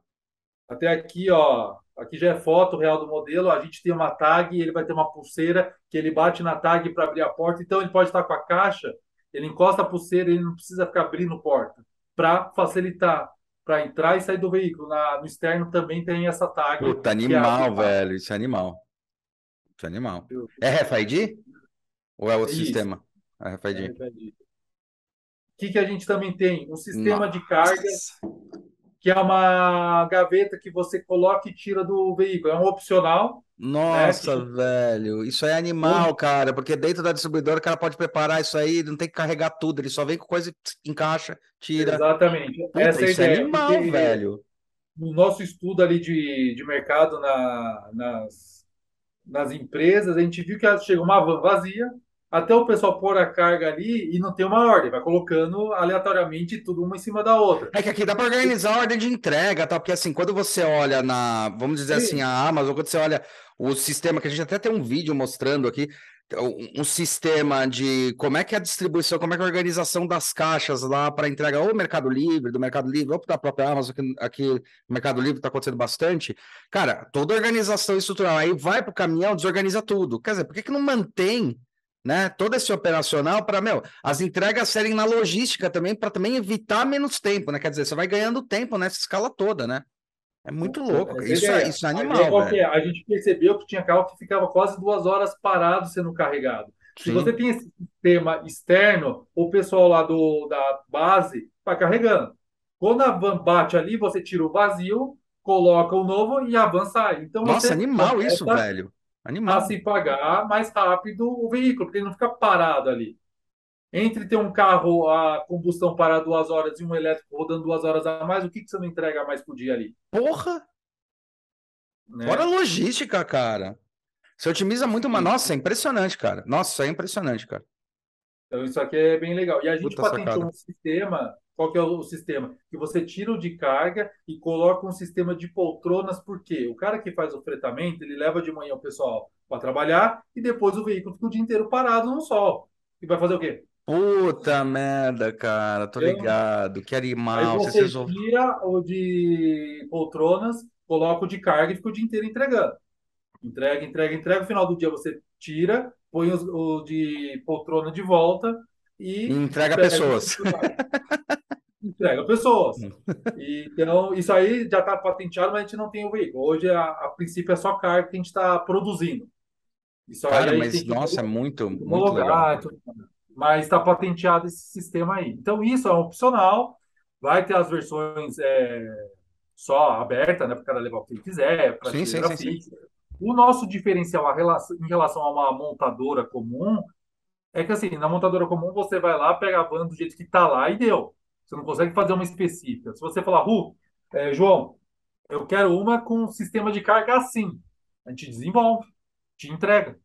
Até aqui, ó, aqui já é foto real do modelo. A gente tem uma tag, ele vai ter uma pulseira que ele bate na tag para abrir a porta. Então ele pode estar com a caixa, ele encosta a pulseira, ele não precisa ficar abrindo porta para facilitar para entrar e sair do veículo. Na, no externo também tem essa tag. Puta, animal, é velho. Isso é animal. Isso é animal. É RFID? Ou é outro Isso. sistema? É RFID. É. O que, que a gente também tem? Um sistema Nossa. de carga que é uma gaveta que você coloca e tira do veículo. É um opcional. Nossa, né? velho, isso é animal, cara, porque dentro da distribuidora o cara pode preparar isso aí, não tem que carregar tudo, ele só vem com coisa, encaixa, tira. Exatamente. Puta, Essa é isso é animal, porque, velho. No nosso estudo ali de, de mercado na, nas, nas empresas, a gente viu que chega uma van vazia, até o pessoal pôr a carga ali e não tem uma ordem, vai colocando aleatoriamente tudo uma em cima da outra. É que aqui dá para organizar a ordem de entrega, tá? Porque assim, quando você olha na, vamos dizer Sim. assim, a Amazon, quando você olha o sistema, que a gente até tem um vídeo mostrando aqui, um sistema de como é que é a distribuição, como é que é a organização das caixas lá para entrega ou Mercado Livre, do Mercado Livre, ou da própria Amazon, que aqui no Mercado Livre está acontecendo bastante. Cara, toda organização estrutural aí vai para o caminhão, desorganiza tudo. Quer dizer, por que, que não mantém né, todo esse operacional para, meu, as entregas serem na logística também, para também evitar menos tempo, né? Quer dizer, você vai ganhando tempo nessa escala toda, né? É muito louco. Isso é, isso é animal. A, é? a gente percebeu que tinha carro que ficava quase duas horas parado sendo carregado. Sim. Se você tem esse sistema externo, o pessoal lá do, da base vai carregando. Quando a van bate ali, você tira o vazio, coloca o novo e a van sai. Então, Nossa, animal isso, velho. Animal. A se pagar mais rápido o veículo, porque ele não fica parado ali entre ter um carro a combustão parar duas horas e um elétrico rodando duas horas a mais, o que, que você não entrega mais por dia ali? Porra! Né? Fora logística, cara. Você otimiza muito, mas nossa, é impressionante, cara. Nossa, é impressionante, cara. Então, isso aqui é bem legal. E a gente Puta patenteou sacada. um sistema. Qual que é o sistema? Que você tira o de carga e coloca um sistema de poltronas, porque o cara que faz o fretamento, ele leva de manhã o pessoal para trabalhar e depois o veículo fica o dia inteiro parado no sol. E vai fazer o quê? Puta merda, cara, tô ligado. Que animal. Aí você resolve... tira o de poltronas, coloca o de carga e fica o dia inteiro entregando. Entrega, entrega, entrega. No final do dia você tira, põe o de poltrona de volta e. Entrega pessoas. [laughs] entrega pessoas. então, isso aí já está patenteado, mas a gente não tem o veículo. Hoje, a, a princípio, é só carga que a gente está produzindo. Isso Cara, mas nossa, é muito, muito legal mas está patenteado esse sistema aí. Então, isso é opcional, vai ter as versões é, só aberta, né, para o cara levar o que ele quiser, para sim, sim, sim, sim, O nosso diferencial em relação a uma montadora comum é que, assim, na montadora comum você vai lá, pega a van do jeito que está lá e deu. Você não consegue fazer uma específica. Se você falar, Ru, é, João, eu quero uma com sistema de carga assim, a gente desenvolve, te entrega.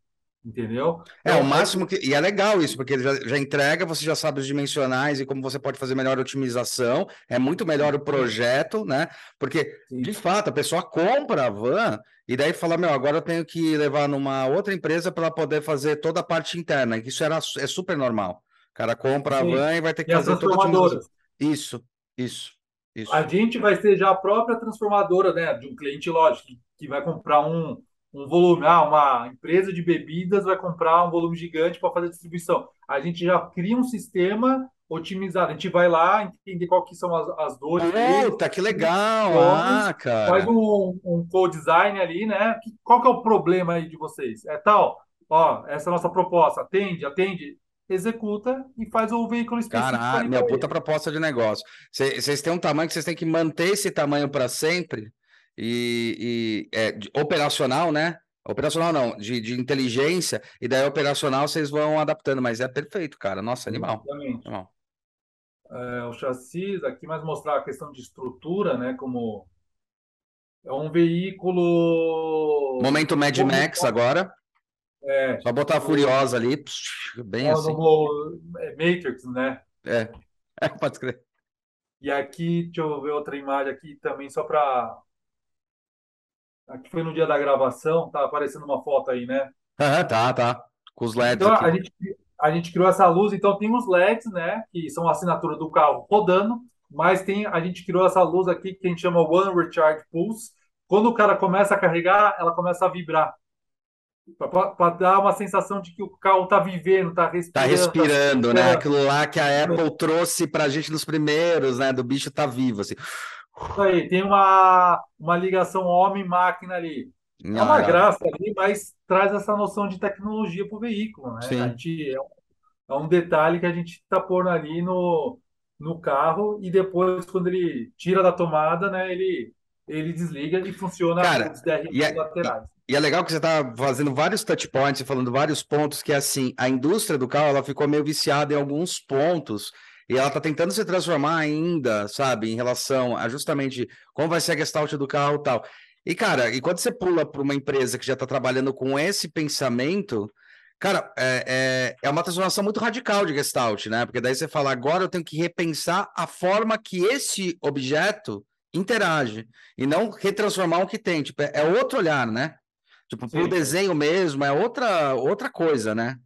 Entendeu? É, o então, máximo que. E é legal isso, porque ele já, já, entrega, você já sabe os dimensionais e como você pode fazer melhor otimização. É muito melhor o projeto, né? Porque, Sim. de fato, a pessoa compra a van e daí fala: meu, agora eu tenho que levar numa outra empresa para poder fazer toda a parte interna. Isso era, é super normal. O cara compra Sim. a van e vai ter que e fazer toda a otimização. Isso, isso. Isso. A gente vai ser já a própria transformadora, né? De um cliente, lógico, que, que vai comprar um, um volume, ah, uma empresa de bebidas vai comprar um volume gigante para fazer distribuição. A gente já cria um sistema otimizado. A gente vai lá entender qual que são as, as dores. Puta, que legal! Ah, cara. Faz um, um co-design ali, né? Qual que é o problema aí de vocês? É tal, ó, essa é a nossa proposta. Atende, atende, executa e faz o veículo específico. Caralho, minha puta proposta de negócio. Vocês têm um tamanho que vocês têm que manter esse tamanho para sempre e, e é, de, operacional, né? Operacional não, de, de inteligência, e daí operacional vocês vão adaptando, mas é perfeito, cara. Nossa, animal. Exatamente. Animal. É, o chassi, aqui mais mostrar a questão de estrutura, né? Como é um veículo. Momento Mad Max agora. É. Só botar a Furiosa ali, bem é, assim. No, é Matrix, né? É. [laughs] é, pode escrever. E aqui, deixa eu ver outra imagem aqui também, só para Aqui foi no dia da gravação, tá aparecendo uma foto aí, né? Ah, tá, tá. Com os LEDs. Então, a gente, a gente criou essa luz, então tem os LEDs, né? Que são a assinatura do carro rodando, mas tem, a gente criou essa luz aqui que a gente chama One Recharge Pulse. Quando o cara começa a carregar, ela começa a vibrar. Para dar uma sensação de que o carro está vivendo, está respirando. Está respirando, tá né? Aquilo lá que a Apple trouxe para a gente nos primeiros, né? Do bicho tá vivo, assim. Isso aí, tem uma, uma ligação homem-máquina ali. Não, é uma não. graça ali, mas traz essa noção de tecnologia para o veículo, né? Sim. A gente, é, um, é um detalhe que a gente está pondo ali no, no carro e depois, quando ele tira da tomada, né, ele, ele desliga e funciona Cara, os DRs é, laterais. E é legal que você está fazendo vários touch points e falando vários pontos que, assim, a indústria do carro ela ficou meio viciada em alguns pontos e ela está tentando se transformar ainda, sabe, em relação a justamente como vai ser a gestalt do carro e tal. E, cara, e quando você pula para uma empresa que já está trabalhando com esse pensamento, cara, é, é, é, uma transformação muito radical de gestalt, né? Porque daí você fala, agora eu tenho que repensar a forma que esse objeto interage, e não retransformar o que tem. Tipo, é, é outro olhar, né? Tipo, pro desenho mesmo, é outra, outra coisa, né?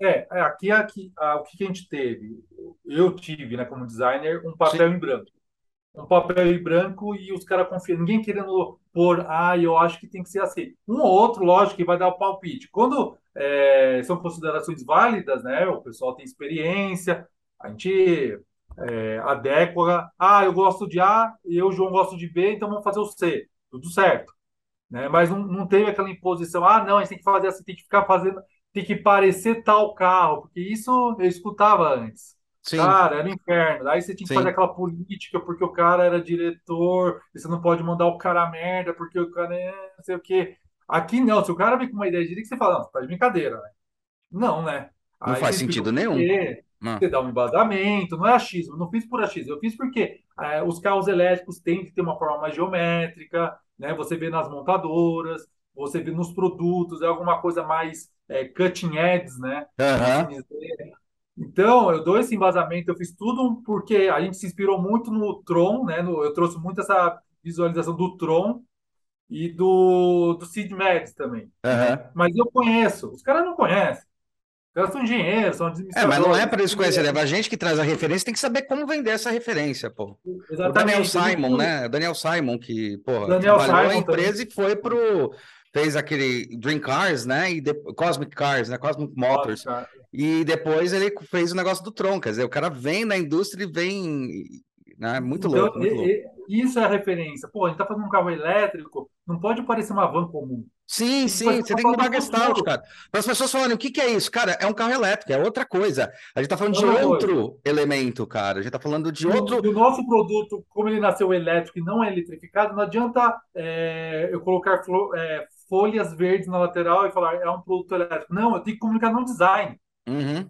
É, é aqui, aqui ah, o que a gente teve? Eu tive, né, como designer, um papel Sim. em branco. Um papel em branco e os caras confiam. Ninguém querendo pôr, ah, eu acho que tem que ser assim. Um ou outro, lógico, que vai dar o palpite. Quando é, são considerações válidas, né? O pessoal tem experiência, a gente é, adequa. Ah, eu gosto de A, eu, João, gosto de B, então vamos fazer o C. Tudo certo. Né? Mas não, não teve aquela imposição, ah, não, a gente tem que fazer assim, tem que ficar fazendo, tem que parecer tal carro, porque isso eu escutava antes. Sim. Cara, era um inferno. Aí você tinha que Sim. fazer aquela política porque o cara era diretor, e você não pode mandar o cara merda porque o cara é não sei o quê. Aqui não, se o cara vem com uma ideia de direita, você fala, não, você tá de brincadeira, né? Não, né? Não Aí faz sentido nenhum. Você dá um embasamento, não é achismo, não fiz por achismo, eu fiz porque é, os carros elétricos têm que ter uma forma mais geométrica, né? Você vê nas montadoras, você vê nos produtos, é alguma coisa mais é, cutting edge, né? Uhum. Então, eu dou esse embasamento, eu fiz tudo porque a gente se inspirou muito no Tron, né? No, eu trouxe muito essa visualização do Tron e do, do Sid Medes também. Uhum. Mas eu conheço, os caras não conhecem. Os caras são engenheiros, são É, mas não é para eles conhecerem, é a gente que traz a referência tem que saber como vender essa referência, pô. Exatamente. O Daniel Simon, né? Daniel Simon que, pô, Daniel trabalhou Simon empresa também. e foi pro fez aquele Dream Cars, né? E de... Cosmic Cars, né? Cosmic Motors. Nossa, e depois ele fez o negócio do Tron, quer dizer, o cara vem na indústria e vem. Né? Muito então, louco. Muito louco. Isso é a referência. Pô, a gente tá fazendo um carro elétrico, não pode parecer uma van comum. Sim, sim, você tem que mudar gestalt, cara. Para as pessoas falarem, o que, que é isso? Cara, é um carro elétrico, é outra coisa. A gente tá falando de outro elemento, cara. A gente tá falando de outro. E o nosso produto, como ele nasceu elétrico e não é eletrificado, não adianta é, eu colocar é, folhas verdes na lateral e falar é um produto elétrico. Não, eu tenho que comunicar no design. Uhum.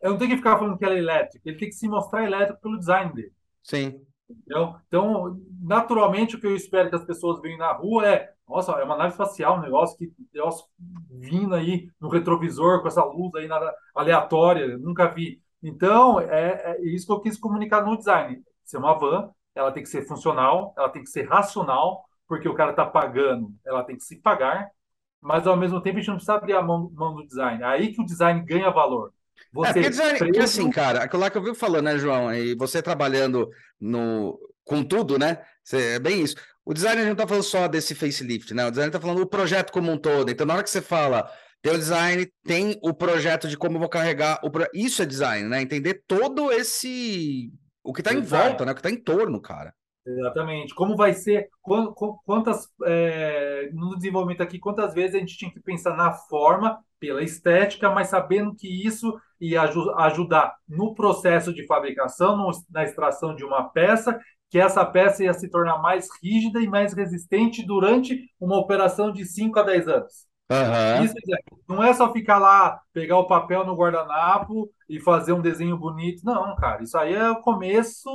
Eu não tenho que ficar falando que ela é elétrica, ele tem que se mostrar elétrico pelo design dele. Sim. Entendeu? Então, naturalmente, o que eu espero que as pessoas venham na rua é: nossa, é uma nave espacial, um negócio que negócio vindo aí no retrovisor com essa luz aí nada aleatória, nunca vi. Então, é, é isso que eu quis comunicar no design. Ser uma van, ela tem que ser funcional, ela tem que ser racional, porque o cara está pagando, ela tem que se pagar, mas ao mesmo tempo a gente não precisa abrir a mão, mão do design. É aí que o design ganha valor. Você é, porque design, preso... assim, cara, aquilo lá que eu vi falando, né, João? E você trabalhando no, com tudo, né? É bem isso. O design a gente não tá falando só desse facelift, né? O design tá falando do projeto como um todo. Então, na hora que você fala, tem o design, tem o projeto de como eu vou carregar. O pro... Isso é design, né? Entender todo esse. O que tá em volta, né? O que tá em torno, cara. Exatamente. Como vai ser, quantas, é, no desenvolvimento aqui, quantas vezes a gente tinha que pensar na forma, pela estética, mas sabendo que isso ia ajudar no processo de fabricação, na extração de uma peça, que essa peça ia se tornar mais rígida e mais resistente durante uma operação de 5 a 10 anos. Uhum. Isso não é só ficar lá, pegar o papel no guardanapo e fazer um desenho bonito. Não, cara, isso aí é o começo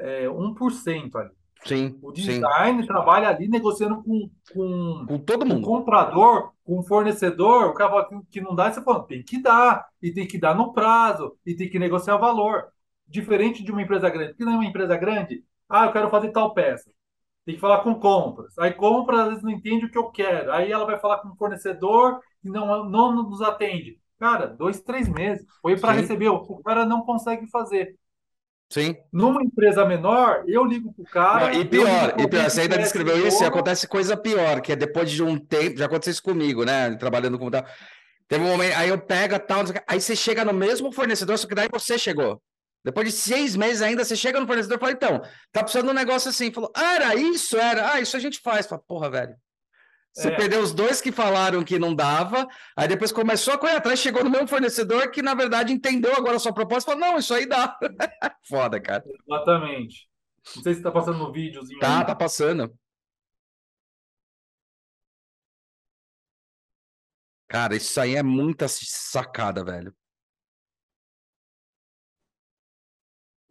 é, 1% ali. Sim, o design sim. trabalha ali negociando com, com, com todo mundo. Com o comprador, com o fornecedor, o cara que não dá, você fala, tem que dar, e tem que dar no prazo, e tem que negociar o valor. Diferente de uma empresa grande. Porque não é uma empresa grande, ah, eu quero fazer tal peça. Tem que falar com compras. Aí compras às vezes não entende o que eu quero. Aí ela vai falar com o fornecedor e não, não nos atende. Cara, dois, três meses. Foi para receber, o cara não consegue fazer. Sim. Numa empresa menor, eu ligo pro cara. Não, e pior, e pior, você ainda descreveu isso e acontece coisa pior, que é depois de um tempo, já aconteceu isso comigo, né? Trabalhando com tal. Teve um momento, aí eu pego tal, aí você chega no mesmo fornecedor, só que daí você chegou. Depois de seis meses ainda, você chega no fornecedor e fala, então, tá precisando de um negócio assim. Falou, ah, era isso? Era, ah, isso a gente faz. Fala, porra, velho. Você é. perdeu os dois que falaram que não dava, aí depois começou a correr atrás, chegou no mesmo fornecedor que, na verdade, entendeu agora a sua proposta e falou: não, isso aí dá. [laughs] Foda, cara. Exatamente. Não sei se tá passando no vídeozinho. Tá, aí. tá passando. Cara, isso aí é muita sacada, velho.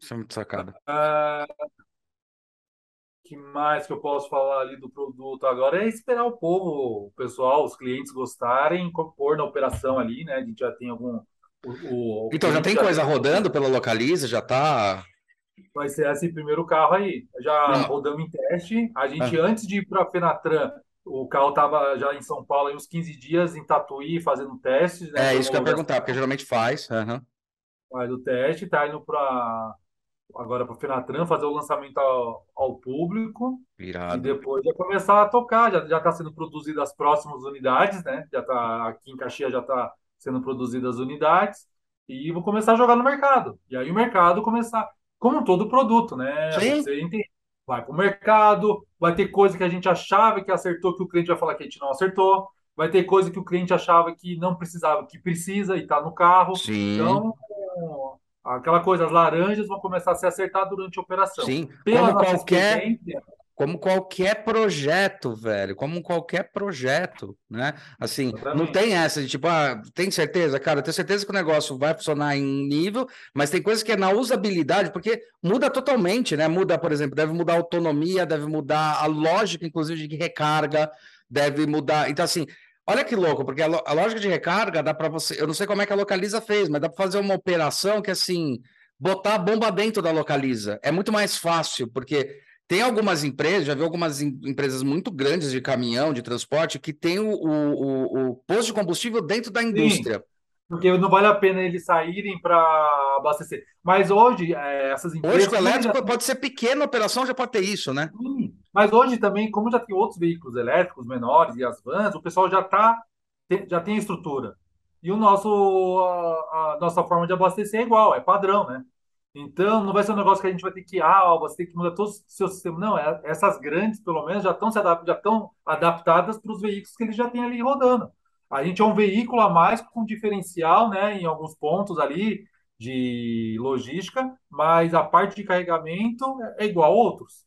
Isso é muito sacada. Uh, que mais que eu posso falar ali do produto agora é esperar o povo, o pessoal, os clientes gostarem, pôr na operação ali, né? A gente já tem algum. O, o então, já tem já coisa rodando pela Localiza, já tá. Vai ser esse primeiro carro aí. Já Não. rodamos em teste. A gente, ah. antes de ir para a Fenatran, o carro estava já em São Paulo há uns 15 dias, em Tatuí, fazendo testes. Né, é, isso que eu ia perguntar, porque geralmente faz. Uhum. Faz o teste, está indo para agora para o Fenatran fazer o lançamento ao, ao público. Irado. E depois já começar a tocar. Já está sendo produzidas as próximas unidades, né? Já está aqui em Caxias já está sendo produzidas as unidades. E vou começar a jogar no mercado. E aí o mercado começar, como todo produto, né? Sim. Você entende? vai para o mercado, vai ter coisa que a gente achava que acertou, que o cliente vai falar que a gente não acertou, vai ter coisa que o cliente achava que não precisava, que precisa e está no carro. Sim. Então, aquela coisa, as laranjas vão começar a se acertar durante a operação. Sim, Pela como qualquer, como qualquer projeto, velho, como qualquer projeto, né? Assim, Exatamente. não tem essa de tipo, ah, tem certeza, cara, eu tenho certeza que o negócio vai funcionar em nível, mas tem coisas que é na usabilidade, porque muda totalmente, né? Muda, por exemplo, deve mudar a autonomia, deve mudar a lógica, inclusive, de recarga, deve mudar. Então, assim, olha que louco, porque a, a lógica de recarga dá para você. Eu não sei como é que a Localiza fez, mas dá para fazer uma operação que, assim, botar a bomba dentro da Localiza. É muito mais fácil, porque tem algumas empresas, já vi algumas empresas muito grandes de caminhão, de transporte, que tem o, o, o posto de combustível dentro da indústria. Sim, porque não vale a pena eles saírem para abastecer. Mas hoje, é, essas empresas. Hoje, o elétrico já... pode ser pequena operação, já pode ter isso, né? Sim. Mas hoje também, como já tem outros veículos elétricos menores e as vans, o pessoal já, tá, já tem estrutura. E o nosso, a, a nossa forma de abastecer é igual, é padrão, né? Então, não vai ser um negócio que a gente vai ter que, ah, você tem que mudar todo o seu sistema. Não, é, essas grandes, pelo menos, já estão, já estão adaptadas para os veículos que eles já têm ali rodando. A gente é um veículo a mais com diferencial, né, em alguns pontos ali de logística, mas a parte de carregamento é igual a outros.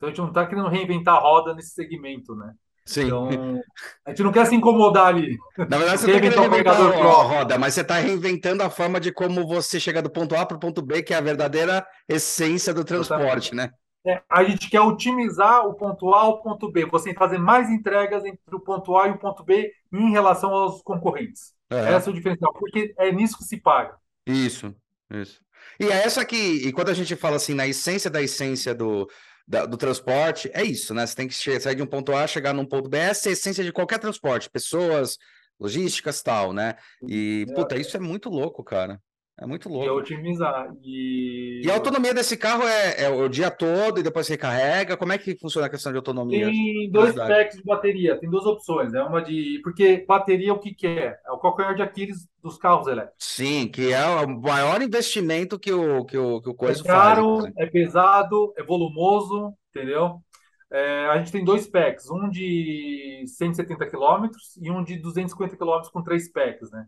Então, a gente não está querendo reinventar a roda nesse segmento, né? Sim. Então, a gente não quer se incomodar ali. Na verdade, você está reinventar a roda, mas você está reinventando a forma de como você chega do ponto A para o ponto B, que é a verdadeira essência do transporte, né? É, a gente quer otimizar o ponto A ao ponto B. Você fazer mais entregas entre o ponto A e o ponto B em relação aos concorrentes. É. Essa é o diferencial, porque é nisso que se paga. Isso, isso. E é essa que, e quando a gente fala assim, na essência da essência do, da, do transporte, é isso, né? Você tem que sair de um ponto A, chegar num ponto B, essa é a essência de qualquer transporte, pessoas, logísticas tal, né? E, é. puta, isso é muito louco, cara. É muito louco. E otimizar. E... e a autonomia desse carro é, é, o dia todo e depois recarrega? Como é que funciona a questão de autonomia? Tem dois packs de bateria, tem duas opções. É uma de. Porque bateria, o que, que é? É o calcanhar de Aquiles dos carros elétricos. Sim, que é o maior investimento que o, que o, que o coisa é caro, faz. É pesado, é volumoso, entendeu? É, a gente tem dois packs, um de 170 km e um de 250 km com três packs, né?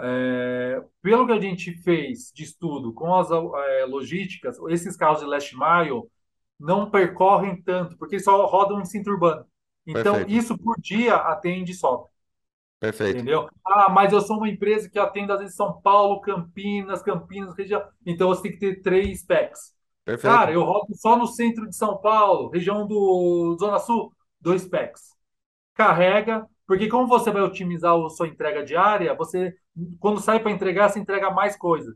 É, pelo que a gente fez de estudo com as é, logísticas, esses carros de last mile não percorrem tanto, porque só rodam em cinto urbano. Então, Perfeito. isso por dia atende só. Perfeito. Entendeu? Ah, mas eu sou uma empresa que atende às vezes São Paulo, Campinas, Campinas, região. Então você tem que ter três packs. Perfeito. Cara, eu rodo só no centro de São Paulo, região do Zona Sul, dois packs. Carrega, porque como você vai otimizar a sua entrega diária, você quando sai para entregar, você entrega mais coisa.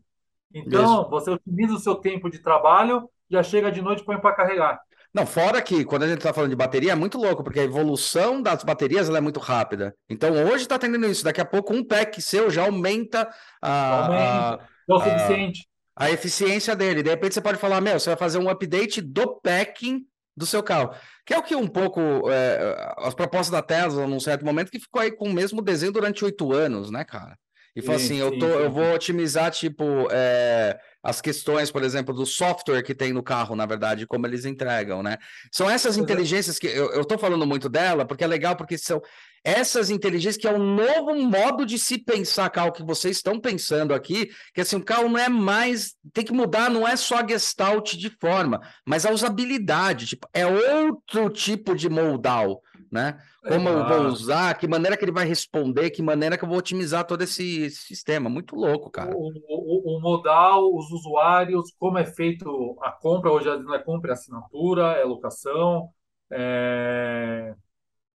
Então, Isso. você otimiza o seu tempo de trabalho, já chega de noite e põe para carregar. Não, fora que quando a gente está falando de bateria é muito louco, porque a evolução das baterias é muito rápida. Então hoje está tendo isso, daqui a pouco um pack seu já aumenta a, aumenta. A, é o suficiente. A, a, eficiência dele. De repente você pode falar, meu, você vai fazer um update do packing do seu carro. Que é o que um pouco é, as propostas da Tesla, num certo momento, que ficou aí com o mesmo desenho durante oito anos, né, cara? E falou assim, eu, tô, eu vou otimizar, tipo, é, as questões, por exemplo, do software que tem no carro, na verdade, como eles entregam, né? São essas inteligências que eu, eu tô falando muito dela, porque é legal, porque são essas inteligências que é um novo modo de se pensar carro que vocês estão pensando aqui, que assim, o carro não é mais, tem que mudar, não é só a gestalt de forma, mas a usabilidade, tipo, é outro tipo de moldal, né? Como eu vou usar, que maneira que ele vai responder, que maneira que eu vou otimizar todo esse sistema. Muito louco, cara. O, o, o modal, os usuários, como é feito a compra, hoje é compra, é assinatura, é locação. É...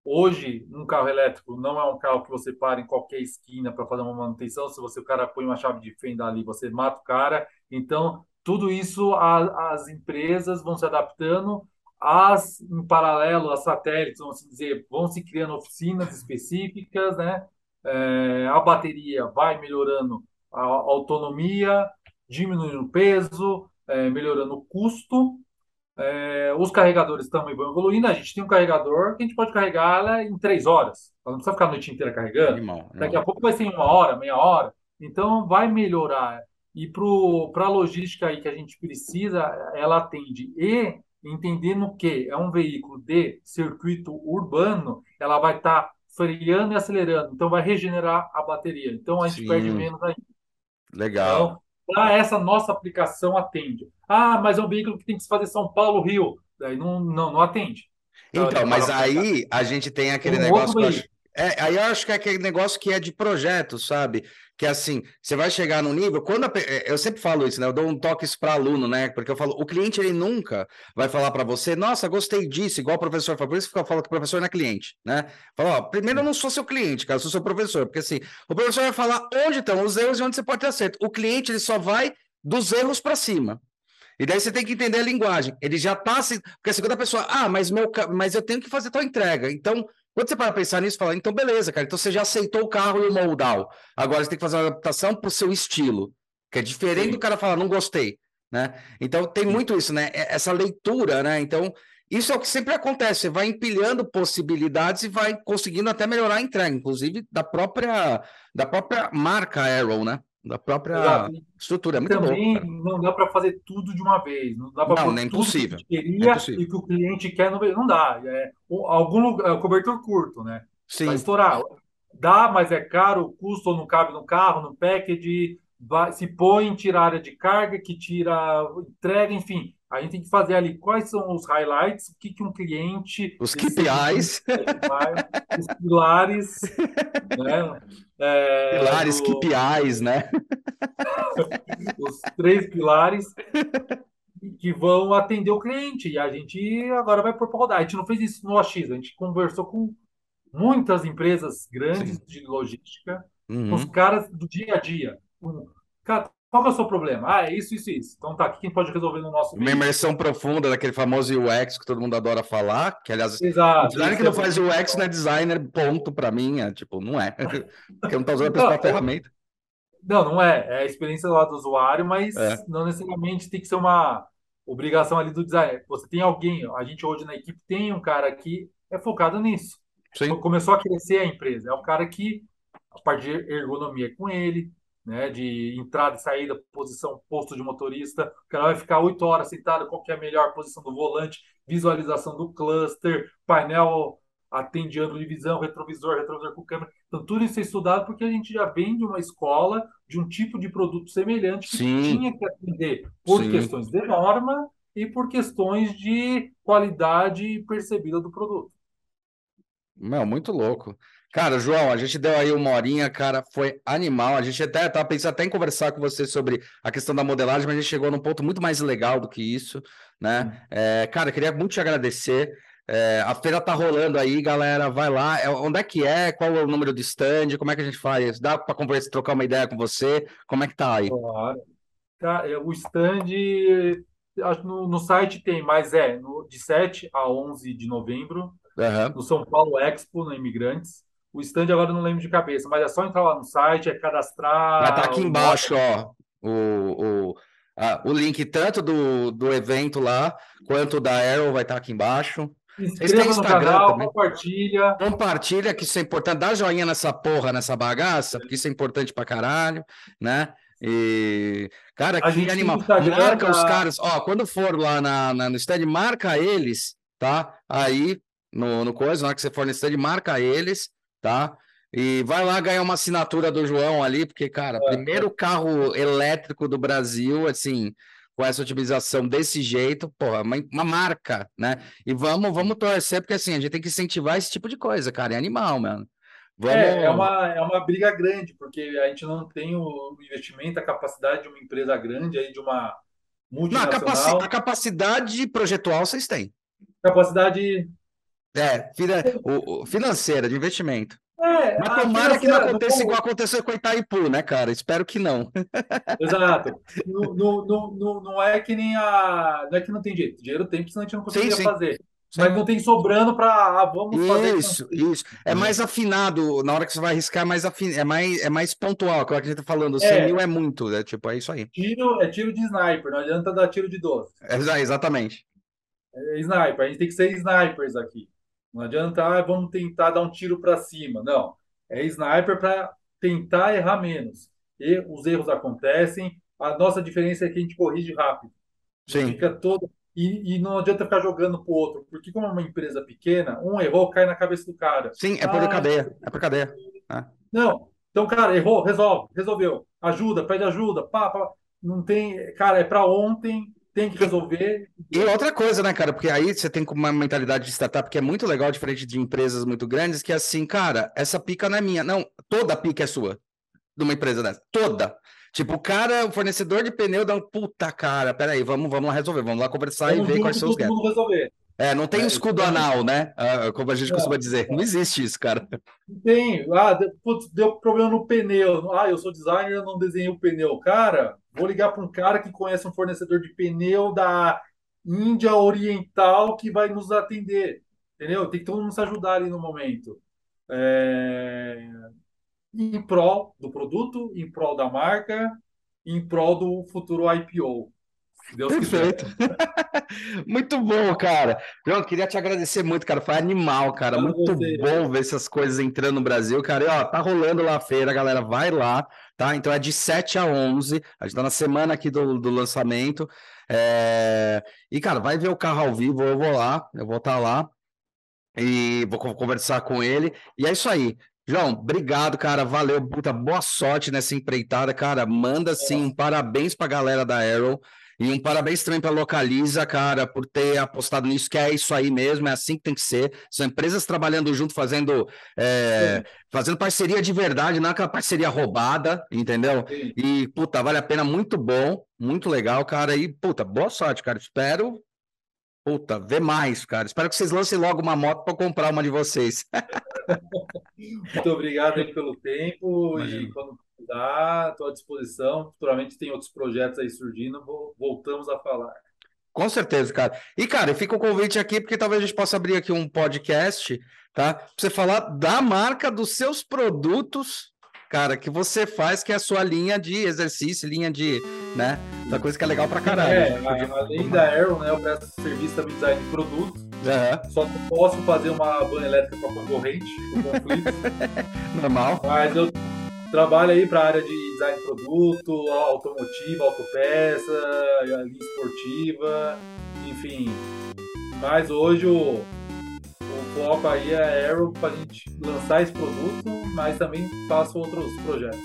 Hoje, um carro elétrico não é um carro que você para em qualquer esquina para fazer uma manutenção. Se você o cara põe uma chave de fenda ali, você mata o cara. Então, tudo isso a, as empresas vão se adaptando as, em paralelo, as satélites, vamos dizer, vão se criando oficinas específicas, né? É, a bateria vai melhorando a autonomia, diminuindo o peso, é, melhorando o custo. É, os carregadores também vão evoluindo. A gente tem um carregador que a gente pode carregar ela em três horas. Ela não precisa ficar a noite inteira carregando. Animal, animal. Daqui a pouco vai ser em uma hora, meia hora. Então vai melhorar. E para a logística aí que a gente precisa, ela atende. E entendendo que é um veículo de circuito urbano, ela vai estar tá freando e acelerando, então vai regenerar a bateria. Então a gente Sim. perde menos ainda. Legal. Então, para essa nossa aplicação atende. Ah, mas é um veículo que tem que se fazer São Paulo, Rio. Daí não, não, não atende. Então, então mas aí a gente tem aquele um negócio. É, aí eu acho que é aquele negócio que é de projeto, sabe? Que é assim, você vai chegar no nível. Quando a, é, eu sempre falo isso, né? Eu dou um toque isso para aluno, né? Porque eu falo, o cliente ele nunca vai falar para você, nossa, gostei disso, igual o professor fala. Por isso que eu falo que o professor não é cliente, né? Fala, ó, primeiro eu não sou seu cliente, cara, eu sou seu professor, porque assim, o professor vai falar onde estão os erros e onde você pode ter acerto. O cliente ele só vai dos erros para cima. E daí você tem que entender a linguagem. Ele já está se. Porque a segunda pessoa, ah, mas, meu, mas eu tenho que fazer tal entrega. Então, quando você para pensar nisso, fala, então beleza, cara, então você já aceitou o carro e o modal. Agora você tem que fazer uma adaptação para o seu estilo, que é diferente Sim. do cara falar, não gostei, né? Então tem muito isso, né? Essa leitura, né? Então, isso é o que sempre acontece, você vai empilhando possibilidades e vai conseguindo até melhorar a entrega, inclusive da própria da própria marca Arrow, né? Da própria estrutura. É muito Também louco, não dá para fazer tudo de uma vez. Não dá para não, nem possível. Que queria é e que o cliente quer não, não dá. É algum lugar, é cobertor curto, né? Sim. Vai estourar. Dá, mas é caro, o custo não cabe no carro, no package, vai, se põe, tira a área de carga, que tira entrega, enfim. A gente tem que fazer ali quais são os highlights, o que, que um cliente. Os KPIs. Os pilares. [laughs] né? É, pilares, do... KPIs, né? [laughs] os três pilares que vão atender o cliente. E a gente agora vai por rodar. A gente não fez isso no AX, a gente conversou com muitas empresas grandes Sim. de logística, uhum. os caras do dia a dia. Cara, qual é o seu problema? Ah, é isso, isso, isso. Então tá, o que a gente pode resolver no nosso Uma imersão profunda daquele famoso UX que todo mundo adora falar, que aliás, Exato, o designer que não faz UX não é designer, ponto para mim, é tipo, não é. [laughs] Porque não tá usando a principal ferramenta. Não, não é. É a experiência lá do usuário, mas é. não necessariamente tem que ser uma obrigação ali do designer. Você tem alguém, a gente hoje na equipe tem um cara que é focado nisso. Sim. Começou a crescer a empresa. É o cara que, a parte de ergonomia é com ele, né, de entrada e saída, posição, posto de motorista. O cara vai ficar oito horas sentado, qual que é a melhor posição do volante, visualização do cluster, painel atende ângulo de visão, retrovisor, retrovisor com câmera. Então, tudo isso é estudado porque a gente já vem de uma escola de um tipo de produto semelhante que Sim. tinha que atender por Sim. questões de norma e por questões de qualidade percebida do produto. Meu, muito louco. Cara, João, a gente deu aí uma horinha, cara, foi animal. A gente até tá pensando até em conversar com você sobre a questão da modelagem, mas a gente chegou num ponto muito mais legal do que isso, né? É, cara, queria muito te agradecer. É, a feira tá rolando aí, galera. Vai lá. É, onde é que é? Qual é o número de stand? Como é que a gente faz? Dá para conversar, trocar uma ideia com você? Como é que tá aí? Claro. Tá, é, o stand no, no site tem, mas é no, de 7 a 11 de novembro, uhum. no São Paulo Expo, no Imigrantes. O stand agora eu não lembro de cabeça, mas é só entrar lá no site, é cadastrar. Vai estar tá aqui embaixo, ó, o, o, a, o link tanto do, do evento lá, quanto da Arrow vai estar tá aqui embaixo. Inscreva no canal, também. compartilha. Compartilha, que isso é importante. Dá joinha nessa porra, nessa bagaça, porque isso é importante pra caralho, né? E, cara, a que animal. Marca tá... os caras, ó, quando for lá na, na, no stand, marca eles, tá? Aí, no, no coisa, na hora que você for no stand, marca eles, tá? E vai lá ganhar uma assinatura do João ali, porque, cara, é, primeiro é. carro elétrico do Brasil, assim, com essa otimização desse jeito, porra, uma, uma, marca, né? E vamos, vamos torcer, porque assim, a gente tem que incentivar esse tipo de coisa, cara, é animal, mano. Vamos... É, é, uma, é uma briga grande, porque a gente não tem o investimento, a capacidade de uma empresa grande, aí de uma multinacional. Não, a, capaci a capacidade projetual vocês têm. Capacidade... É, o, o, financeira, de investimento. É, Mas tomara que não aconteça igual aconteceu com Itaipu, né, cara? Espero que não. [laughs] Exato. não, não, não, não é que nem a. Não é que não tem dinheiro. Dinheiro tem, porque senão a gente não conseguiria sim, sim. fazer. Mas não tem sobrando para ah, vamos fazer. Isso, isso. É mais afinado. Na hora que você vai arriscar, é mais afin... é, mais, é mais pontual. Que a gente tá falando, 100 é. mil é muito, né? Tipo, é isso aí. Tiro, é tiro de sniper, não adianta dar tiro de 12. É, exatamente. É sniper, a gente tem que ser snipers aqui. Não adianta, ah, vamos tentar dar um tiro para cima. Não. É sniper para tentar errar menos. E os erros acontecem. A nossa diferença é que a gente corrige rápido. Sim. Fica todo e, e, não adianta ficar jogando pro outro, porque como é uma empresa pequena, um errou, cai na cabeça do cara. Sim, é por ah, cadeia, é por cadeia. É. Não, então, cara, errou, resolve, resolveu. Ajuda, pede ajuda, pá, pá. Não tem, cara, é para ontem, tem que resolver. E outra coisa, né, cara? Porque aí você tem uma mentalidade de startup que é muito legal, diferente de empresas muito grandes, que é assim, cara, essa pica não é minha. Não, toda pica é sua. De uma empresa dessa. Toda. Tipo, o cara, o fornecedor de pneu dá um puta cara, peraí, vamos, vamos lá resolver, vamos lá conversar vamos e ver quais são os gaps. É, não tem é, escudo anal, né? Ah, como a gente costuma dizer. Não existe isso, cara. Tem. Ah, putz, deu problema no pneu. Ah, eu sou designer, eu não desenhei o pneu. Cara, vou ligar para um cara que conhece um fornecedor de pneu da Índia Oriental que vai nos atender. Entendeu? Tem que todo mundo se ajudar ali no momento. É em prol do produto, em prol da marca, em prol do futuro IPO. Deus Perfeito. [laughs] muito bom, cara. João, queria te agradecer muito, cara. Foi animal, cara. muito você. bom ver essas coisas entrando no Brasil, cara. E, ó, tá rolando lá a feira, galera. Vai lá, tá? Então é de 7 a 11. A gente tá na semana aqui do, do lançamento. É... E, cara, vai ver o carro ao vivo. Eu vou lá, eu vou estar tá lá e vou conversar com ele. E é isso aí. João, obrigado, cara. Valeu, puta, boa sorte nessa empreitada, cara. Manda sim um parabéns pra galera da Arrow. E um parabéns também para Localiza, cara, por ter apostado nisso, que é isso aí mesmo, é assim que tem que ser. São empresas trabalhando junto, fazendo, é, fazendo parceria de verdade, não é aquela parceria roubada, entendeu? Sim. E, puta, vale a pena, muito bom, muito legal, cara. E, puta, boa sorte, cara. Espero Puta, vê mais, cara. Espero que vocês lancem logo uma moto para comprar uma de vocês. [laughs] Muito obrigado aí pelo tempo Imagina. e quando dá, estou à disposição. Futuramente tem outros projetos aí surgindo, voltamos a falar. Com certeza, cara. E, cara, fica o convite aqui, porque talvez a gente possa abrir aqui um podcast, tá? Pra você falar da marca dos seus produtos cara, que você faz, que é a sua linha de exercício, linha de, né, da coisa que é legal pra caralho. É, além da Aero, né, eu presto serviço também de design de produtos. Uhum. Só que posso fazer uma banda elétrica para concorrente, [laughs] Normal. Mas eu trabalho aí para a área de design de produto, automotiva, autopeça, linha esportiva, enfim. Mas hoje o foco aí é Arrow para a gente lançar esse produto, mas também faço outros projetos.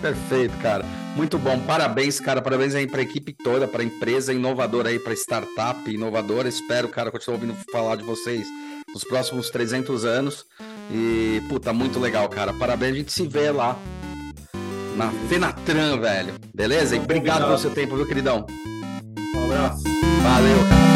Perfeito, cara. Muito bom. Parabéns, cara. Parabéns aí para a equipe toda, para a empresa inovadora aí, para startup inovadora. Espero, cara, continuar ouvindo falar de vocês nos próximos 300 anos. E, puta, muito legal, cara. Parabéns. A gente se vê lá na Fenatran, velho. Beleza? E obrigado pelo seu tempo, viu, queridão? Um abraço. Valeu, cara.